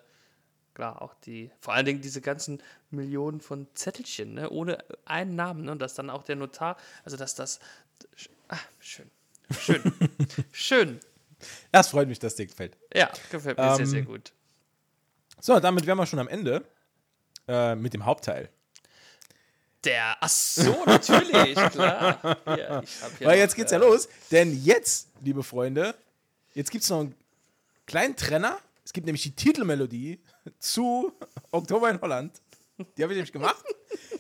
klar, auch die, vor allen Dingen diese ganzen Millionen von Zettelchen, ne? Ohne einen Namen, ne? Und dass dann auch der Notar, also dass das, ah, schön, schön, schön. Das freut mich, dass dir gefällt. Ja, gefällt mir sehr, Ähm, sehr gut. So, damit wären wir schon am Ende äh, mit dem Hauptteil. Der, ach so, natürlich, klar. Ja, Weil noch, jetzt geht's ja äh, los, denn jetzt, liebe Freunde, jetzt gibt's noch einen kleinen Trenner. Es gibt nämlich die Titelmelodie zu Oktober in Holland. Die habe ich nämlich gemacht.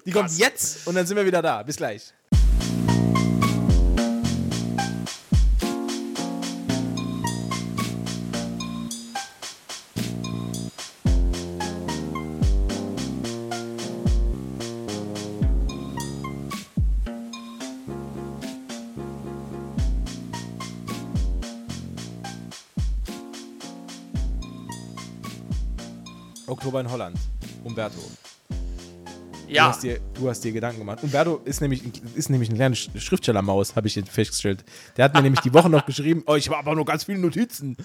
Die kommt Krass. jetzt und dann sind wir wieder da. Bis gleich. In Holland. Umberto. Du, Ja, hast dir, du hast dir Gedanken gemacht. Umberto ist nämlich, ist nämlich eine kleine Sch- Schriftstellermaus, habe ich jetzt festgestellt. Der hat mir nämlich die Woche noch geschrieben, oh, ich habe aber nur ganz viele Notizen.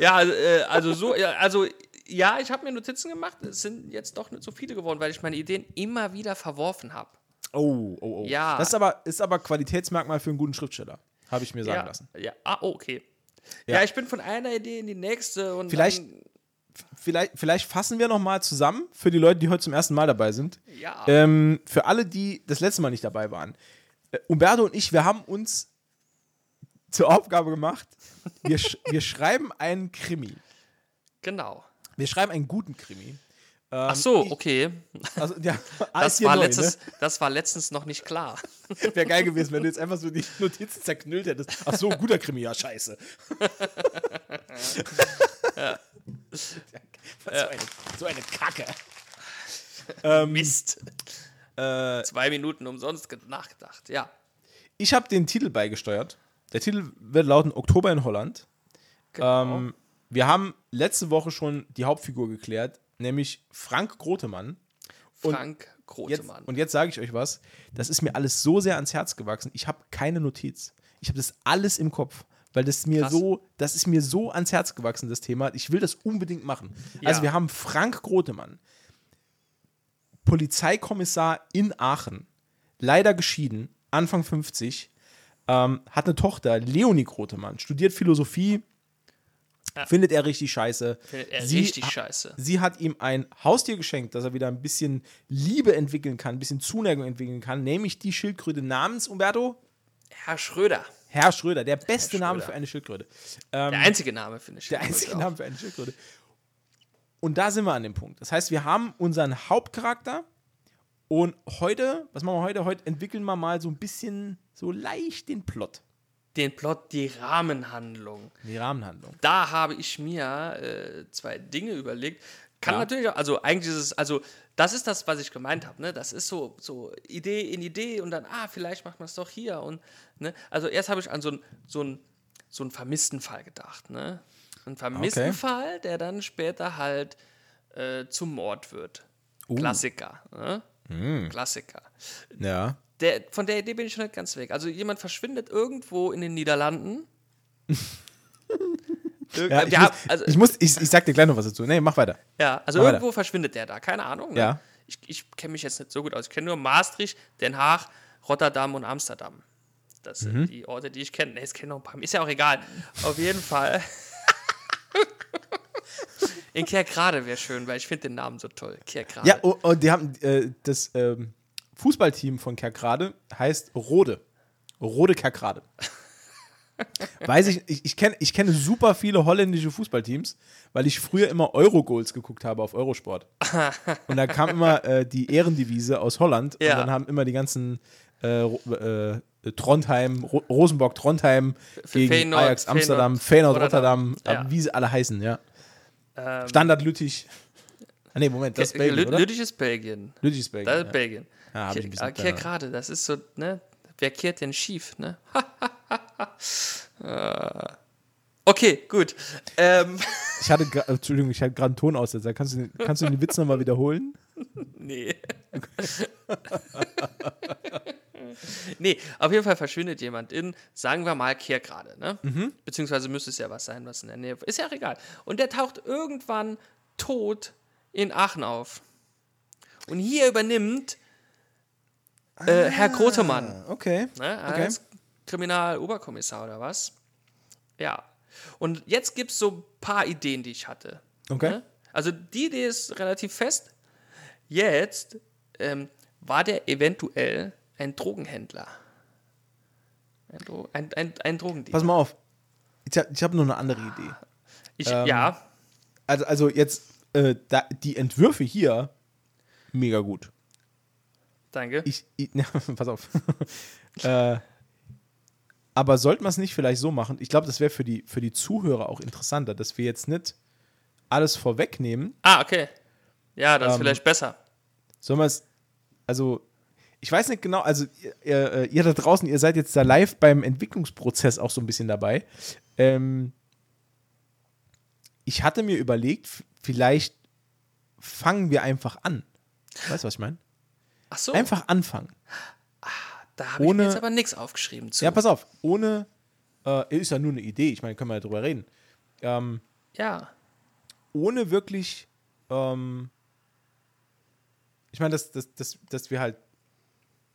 ja, äh, also so, also ja, ich habe mir Notizen gemacht. Es sind jetzt doch nicht so viele geworden, weil ich meine Ideen immer wieder verworfen habe. Oh, oh, oh. Ja. Das ist aber, ist aber Qualitätsmerkmal für einen guten Schriftsteller. Habe ich mir sagen Ja, lassen. ja, ah, oh, okay. Ja. Ja. ich bin von einer Idee in die nächste und Vielleicht- dann, Vielleicht, vielleicht fassen wir noch mal zusammen für die Leute, die heute zum ersten Mal dabei sind. ja, Ähm, für alle, die das letzte Mal nicht dabei waren. Äh, Umberto und ich, wir haben uns zur Aufgabe gemacht, wir, sch wir schreiben einen Krimi. genau. Wir schreiben einen guten Krimi. Ach so, okay. Also, ja, Das war, neu, letztens, das war letztens noch nicht klar. Ne? Wäre geil gewesen, wenn du jetzt einfach so die Notizen zerknüllt hättest. Ach so, guter Krimi, ja, scheiße. Was So, eine, so eine Kacke. Ähm, Mist. äh, Zwei Minuten umsonst ge- nachgedacht, ja. ich habe den Titel beigesteuert. Der Titel wird lauten Oktober in Holland. Genau. Ähm, wir haben letzte Woche schon die Hauptfigur geklärt, nämlich Frank Grotemann. und Frank Jetzt, Grotemann. und jetzt sage ich euch was, das ist mir alles so sehr ans Herz gewachsen. Ich habe keine Notiz. Ich habe das alles im Kopf, weil das mir Krass. so, das ist mir so ans Herz gewachsen, das Thema. Ich will das unbedingt machen. Ja. Also wir haben Frank Grotemann, Polizeikommissar in Aachen, leider geschieden, Anfang 50, ähm, hat eine Tochter, Leonie Grotemann, studiert Philosophie, Ja. findet er richtig scheiße. Findet er Sie richtig scheiße. Sie hat ihm ein Haustier geschenkt, dass er wieder ein bisschen Liebe entwickeln kann, ein bisschen Zuneigung entwickeln kann, nämlich die Schildkröte namens Umberto Herr Schröder. Herr Schröder, der beste Herr Name Schröder. für eine Schildkröte. Ähm, Der einzige Name, finde ich. der übrigens einzige auch. Name für eine Schildkröte. Und da sind wir an dem Punkt. Das heißt, wir haben unseren Hauptcharakter und heute, was machen wir heute? Heute entwickeln wir mal so ein bisschen, so leicht den Plot, Den Plot, die Rahmenhandlung. die Rahmenhandlung. Da habe ich mir äh, zwei Dinge überlegt. Kann Ja. natürlich auch, also eigentlich ist es, also das ist das, was ich gemeint habe, ne? Das ist so, so Idee in Idee und dann, ah, vielleicht macht man es doch hier und, ne? Also erst habe ich an so einen so so vermissten Fall gedacht, ne? Ein vermissten Okay. Fall, der dann später halt äh, zum Mord wird. Uh. Klassiker, ne? Hm. Klassiker. Ja. Der, von der Idee bin ich schon nicht ganz weg. Also jemand verschwindet irgendwo in den Niederlanden. Ja ich, wir muss, haben- also, ich, muss, ich, ich sag dir gleich noch was dazu. Nee, mach weiter. ja, also Mach weiter. irgendwo verschwindet der da, keine Ahnung. Ne? Ja. Ich, ich kenne mich jetzt nicht so gut aus. Ich kenne nur Maastricht, Den Haag, Rotterdam und Amsterdam. Das sind Mhm. die Orte, die ich kenne. Nee, ich kenne noch ein paar. Ist ja auch egal. Auf jeden Fall. In Kerkrade wäre schön, weil ich finde den Namen so toll. Kerkrade. Ja, und, und die haben äh, das ähm, Fußballteam von Kerkrade heißt Rode. Rode Kerkrade. Weiß ich, ich, ich, kenn, ich kenne super viele holländische Fußballteams, weil ich früher immer Eurogoals geguckt habe auf Eurosport. Und da kam immer äh, die Ehrendivise aus Holland Ja. und dann haben immer die ganzen äh, äh, Trondheim, Ro Rosenborg, Trondheim gegen Feyenoord, Ajax Amsterdam, Feyenoord, Feyenoord, Rotterdam. Rotterdam, Ja. wie sie alle heißen, ja. Ähm, Standard Lüttich. Ah, nee, Moment, das ist Belgien, Lü- oder? Lüttich ist Belgien. Lüttich ist Belgien. Das ist ja. Belgien. Ja, hab ich bisschen Ke- kleiner. Kerkrade, das ist so, ne? Wer kehrt denn schief, ne? Äh, okay, gut. Ähm, Ich hatte, Entschuldigung, ich hatte gerade einen Tonaussetzer. Kannst du, kannst du den Witz nochmal wiederholen? nee. nee, auf jeden Fall verschwindet jemand in, sagen wir mal, Kehrgrade, ne? Beziehungsweise müsste es ja was sein, was in der Nähe. Ist ja auch egal. Und der taucht irgendwann tot in Aachen auf. Und hier übernimmt äh, Herr Grotemann, Okay. ne, okay. Kriminaloberkommissar oder was. Ja. Und jetzt gibt es so ein paar Ideen, die ich hatte. Okay. Ne? Also die Idee ist relativ fest. Jetzt ähm, war der eventuell ein Drogenhändler. Ein, Dro ein, ein, ein Drogendealer. Pass mal auf. Ich habe hab nur eine andere Idee. Ich, ähm, ja, Also, also jetzt, äh, da, die Entwürfe hier, mega gut. danke. Ich, ich ja, pass auf. äh, aber sollten wir es nicht vielleicht so machen? Ich glaube, das wäre für die, für die Zuhörer auch interessanter, dass wir jetzt nicht alles vorwegnehmen, ah, okay. Ja, das ist Ähm, vielleicht besser. Sollen wir es, also, ich weiß nicht genau, also ihr, ihr, ihr da draußen, ihr seid jetzt da live beim Entwicklungsprozess auch so ein bisschen dabei. Ähm, ich hatte mir überlegt, vielleicht fangen wir einfach an. Weißt du, was ich meine? Ach so, Einfach anfangen. Da habe ich ohne- mir jetzt aber nichts aufgeschrieben zu. Ja, pass auf, ohne, äh, ist ja nur eine Idee, ich meine, können wir ja drüber reden. Ähm, ja. ohne wirklich, ähm, ich meine, dass, dass, dass, dass wir halt,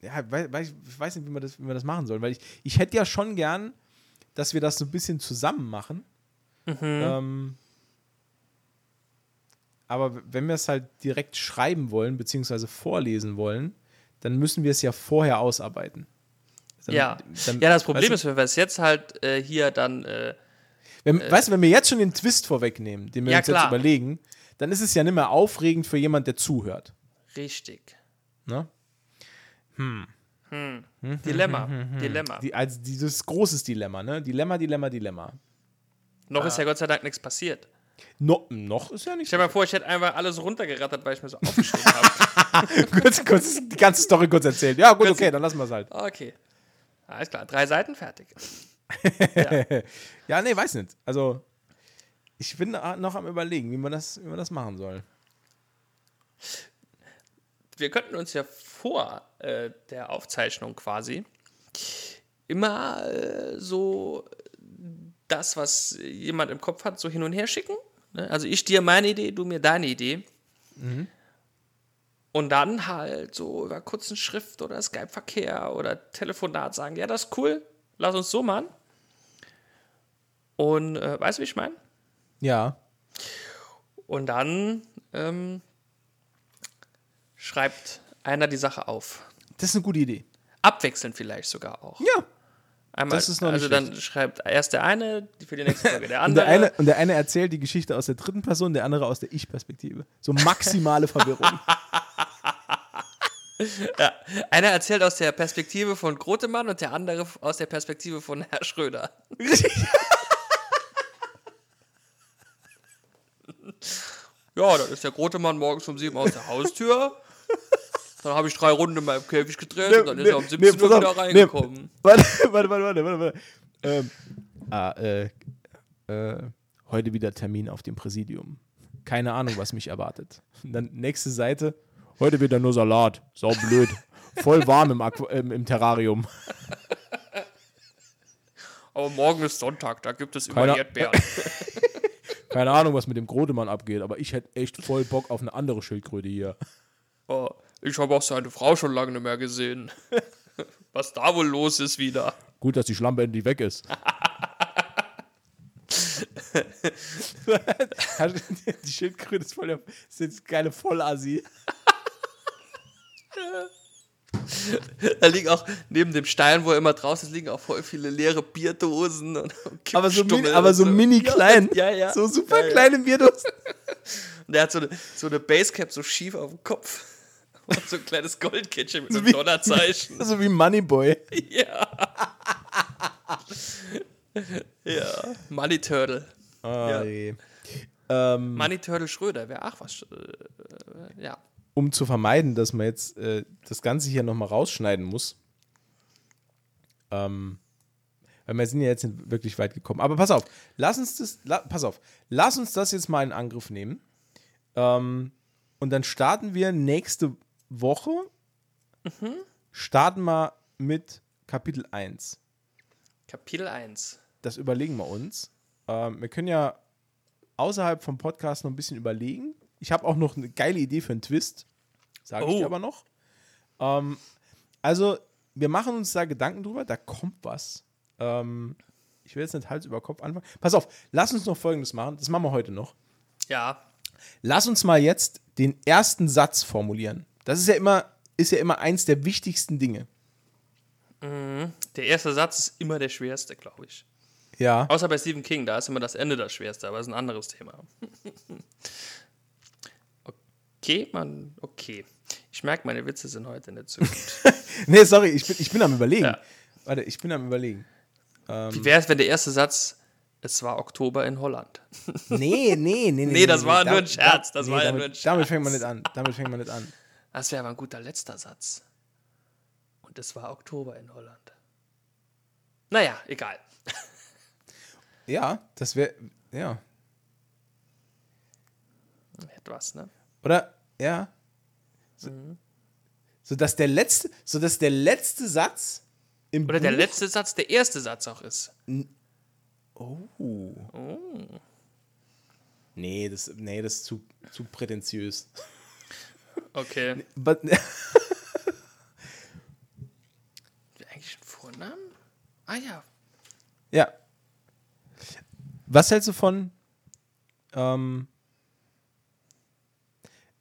ja, weil ich, weiß nicht, wie wir das, wie wir das machen sollen, weil ich, ich hätte ja schon gern, dass wir das so ein bisschen zusammen machen. Ähm, aber wenn wir es halt direkt schreiben wollen, beziehungsweise vorlesen wollen, dann müssen wir es ja vorher ausarbeiten. Dann- Ja. dann- ja, das Problem ist, wenn wir es jetzt halt äh, hier dann äh, Wenn, weißt du, wenn wir jetzt schon den Twist vorwegnehmen, den wir Ja, uns jetzt klar. überlegen, dann ist es ja nicht mehr aufregend für jemand, der zuhört. richtig. Ne? Dilemma. Dilemma. Die, also dieses großes Dilemma, ne? Dilemma, Dilemma, Dilemma. Noch Ah. ist ja Gott sei Dank nichts passiert. No, noch ist ja nicht. Stell dir mal vor, ich hätte einfach alles runtergerattert, weil ich mir so aufgeschrieben habe. kurz, kurz die ganze Story kurz erzählen. Ja, gut, Kurz- okay, dann lassen wir es halt. Okay. Alles klar, drei Seiten fertig. Ja, nee, weiß nicht. Also, ich bin noch am überlegen, wie man das, wie man das machen soll. Wir könnten uns ja vor äh, der Aufzeichnung quasi immer äh, so das, was jemand im Kopf hat, so hin und her schicken. Ne? Also ich dir meine Idee, du mir deine Idee. Und dann halt so über kurzen Schrift oder Skype-Verkehr oder Telefonat sagen, ja, das ist cool, lass uns so machen. Und äh, weißt du, wie ich meine? Ja. Und dann ähm, schreibt einer die Sache auf. Das ist eine gute Idee. Abwechselnd vielleicht sogar auch. Ja. Einmal, das ist noch nicht also dann schreibt erst der eine für die nächste Folge der Und der, andere. eine, und der eine erzählt die Geschichte aus der dritten Person, der andere aus der Ich-Perspektive. So maximale Verwirrung. Einer erzählt aus der Perspektive von Grotemann und der andere aus der Perspektive von Herr Schröder. Ja, dann ist der Grotemann morgens um sieben aus der Haustür. Dann habe ich drei Runden in meinem Käfig gedreht und dann ist er um 17 Uhr pass wieder reingekommen. Warte, warte, warte, warte, warte. warte. Ähm, ah, äh, äh, heute wieder Termin auf dem Präsidium. Keine Ahnung, was mich erwartet. Und dann nächste Seite. Heute wieder nur Salat. Sau blöd. Voll warm im, Aqu ähm, im Terrarium. Aber morgen ist Sonntag, da gibt es immer Keiner- Erdbeeren. Keine Ahnung, was mit dem Grotemann abgeht, aber ich hätte echt voll Bock auf eine andere Schildkröte hier. Ich habe auch seine Frau schon lange nicht mehr gesehen. Was da wohl los ist wieder. Gut, dass die Schlampe endlich weg ist. die Schildkröte ist voll der, ist jetzt geile Vollassi. Da liegen auch neben dem Stein, wo er immer draußen ist, liegen auch voll viele leere Bierdosen und Aber so, mini, aber und so mini klein. Ja, ja. So super Ja, ja. kleine Bierdosen. Und der hat so eine, so eine Basecap so schief auf dem Kopf. Und so ein kleines Goldkettchen mit So einem wie- Dollarzeichen. So wie Moneyboy. ja. ja. Money Turtle. Ah, je. ähm, Money Turtle Schröder wäre auch was. Äh, äh, ja. um zu vermeiden, dass man jetzt äh, das Ganze hier nochmal rausschneiden muss. Ähm, weil wir sind ja jetzt nicht wirklich weit gekommen. Aber pass auf, lass uns das, la, pass auf, lass uns das jetzt mal in Angriff nehmen. Ähm, und dann starten wir nächste Woche, starten wir mit Kapitel 1. Kapitel 1. Das überlegen wir uns. Ähm, wir können ja außerhalb vom Podcast noch ein bisschen überlegen. Ich habe auch noch eine geile Idee für einen Twist. Sage ich Oh. dir aber noch. Ähm, also, wir machen uns da Gedanken drüber. Da kommt was. Ähm, ich will jetzt nicht Hals über Kopf anfangen. Pass auf, lass uns noch Folgendes machen. Das machen wir heute noch. Ja. Lass uns mal jetzt den ersten Satz formulieren. Das ist ja immer, ist ja immer eins der wichtigsten Dinge. Der erste Satz ist immer der schwerste, glaube ich. Ja. Außer bei Stephen King, da ist immer das Ende das schwerste, aber das ist ein anderes Thema. Okay, man, okay. Ich merke, meine Witze sind heute nicht so gut. Nee, sorry, ich bin, ich bin am Überlegen. Ja. Warte, ich bin am Überlegen. Wie wäre es, wenn der erste Satz, es war Oktober in Holland? Nee, nee, nee, nee. Nee, das war Da- nur ein Scherz, da- das war ja damit, nur ein Damit Scherz. fängt man nicht an. Damit fängt man nicht an. Das wäre aber ein guter letzter Satz. Und es war Oktober in Holland. Naja, egal. Ja, das wäre, ja. Etwas, ne? Oder, ja. So, so dass der letzte, so dass der letzte Satz im Oder der Buch- letzte Satz der erste Satz auch ist. Oh. Nee, das, nee, das ist zu, zu prätentiös. Okay. But, Eigentlich ein Vornamen? Ah ja. ja. Was hältst du von? Ähm,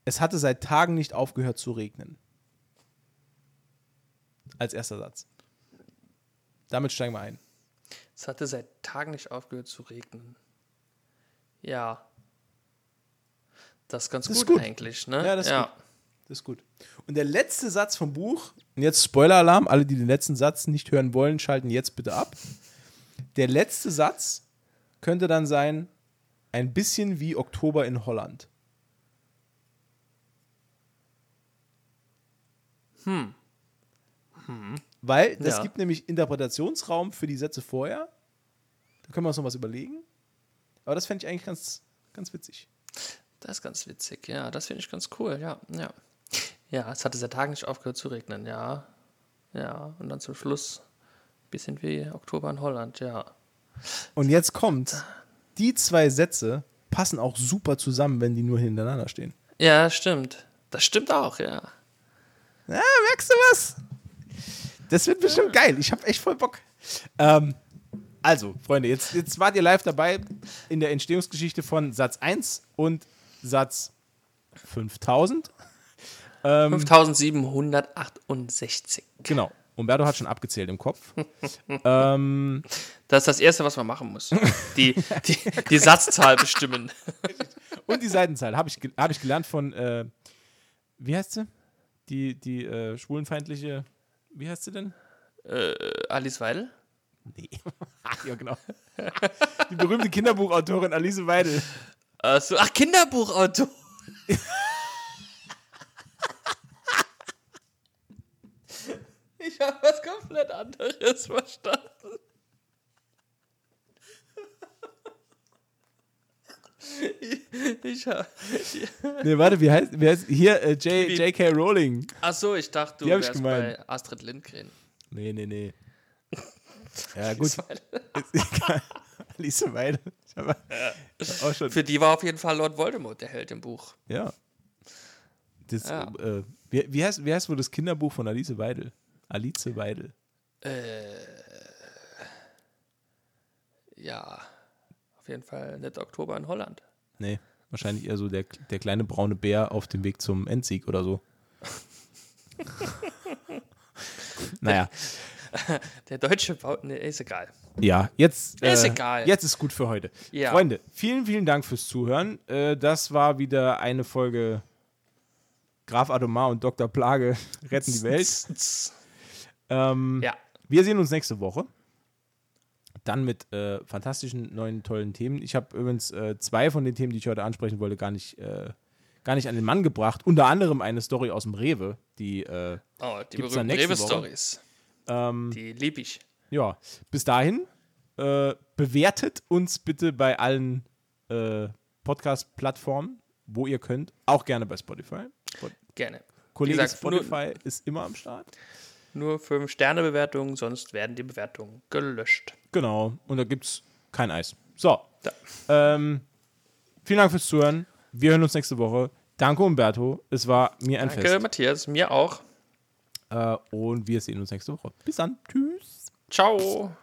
es hatte seit Tagen nicht aufgehört zu regnen. Als erster Satz. Damit steigen wir ein. Es hatte seit Tagen nicht aufgehört zu regnen. Ja. Das ist ganz Das ist gut, gut. eigentlich, ne? Ja, das ist gut. Das ist gut. Und der letzte Satz vom Buch, und jetzt Spoiler-Alarm, alle, die den letzten Satz nicht hören wollen, schalten jetzt bitte ab. Der letzte Satz könnte dann sein, ein bisschen wie Oktober in Holland. Hm. Weil das Ja. gibt nämlich Interpretationsraum für die Sätze vorher. Da können wir uns noch was überlegen. Aber das fände ich eigentlich ganz, ganz witzig. Das ist ganz witzig, ja. Das finde ich ganz cool, ja. Ja, ja es hatte seit Tagen nicht aufgehört zu regnen, ja. Ja, und dann zum Schluss ein bisschen wie Oktober in Holland, ja. Und jetzt kommt, die zwei Sätze passen auch super zusammen, wenn die nur hintereinander stehen. Ja, stimmt. Das stimmt auch, ja. Ja, merkst du was? Das wird bestimmt geil. Ich habe echt voll Bock. Ähm, also, Freunde, jetzt, jetzt wart ihr live dabei in der Entstehungsgeschichte von Satz 1 und Satz 5000. Ähm, 5768. genau. Umberto hat schon abgezählt im Kopf. ähm, Das ist das Erste, was man machen muss. Die, die, die Satzzahl bestimmen. und die Seitenzahl habe ich, hab ich gelernt von, äh, wie heißt sie? Die, die äh, schwulenfeindliche, wie heißt sie denn? Äh, Alice Weidel? Nee. ja, genau. Die berühmte Kinderbuchautorin Alice Weidel. Ach so, ach, Kinderbuchautor. ich habe was komplett anderes verstanden. Ich, ich hab, Nee, warte, wie heißt, wie heißt hier äh, J, J.K. Rowling. ach so, ich dachte, du ich wärst gemeint. bei Astrid Lindgren. Nee, nee, nee. Ja, gut. Ist egal. Alice Weidel. Auch schon. Für die war auf jeden Fall Lord Voldemort der Held im Buch. Ja. Das, Ja. Äh, wie, wie, heißt, wie heißt wohl das Kinderbuch von Alice Weidel? Alice Weidel. Ja, auf jeden Fall nicht Oktober in Holland. Nee, wahrscheinlich eher so der, der kleine braune Bär auf dem Weg zum Endsieg oder so. naja, Der deutsche Bau, ne, ist egal. ja, jetzt, Ist äh, egal. jetzt ist gut für heute. Ja. Freunde, vielen, vielen Dank fürs Zuhören. Äh, das war wieder eine Folge Graf Adomar und Dr. Plage retten die Welt. Ähm, Ja, Wir sehen uns nächste Woche. Dann mit äh, fantastischen neuen, tollen Themen. Ich habe übrigens äh, zwei von den Themen, die ich heute ansprechen wollte, gar nicht, äh, gar nicht an den Mann gebracht. Unter anderem eine Story aus dem Rewe, die, äh, oh, die Gibt's dann nächste Woche? Rewe-Stories. Ähm, die liebe ich. Ja, bis dahin, äh, bewertet uns bitte bei allen äh, Podcast-Plattformen, wo ihr könnt. Auch gerne bei Spotify. Gerne. Kollege gesagt, Spotify ist immer am Start. Nur 5-Sterne-Bewertungen, sonst werden die Bewertungen gelöscht. Genau, und da gibt es kein Eis. So. Ja. Ähm, vielen Dank fürs Zuhören. Wir hören uns nächste Woche. Danke, Umberto. Es war mir ein Danke, Fest. Danke, Matthias. Mir auch. Äh, und wir sehen uns nächste Woche. Bis dann. Tschüss. Ciao.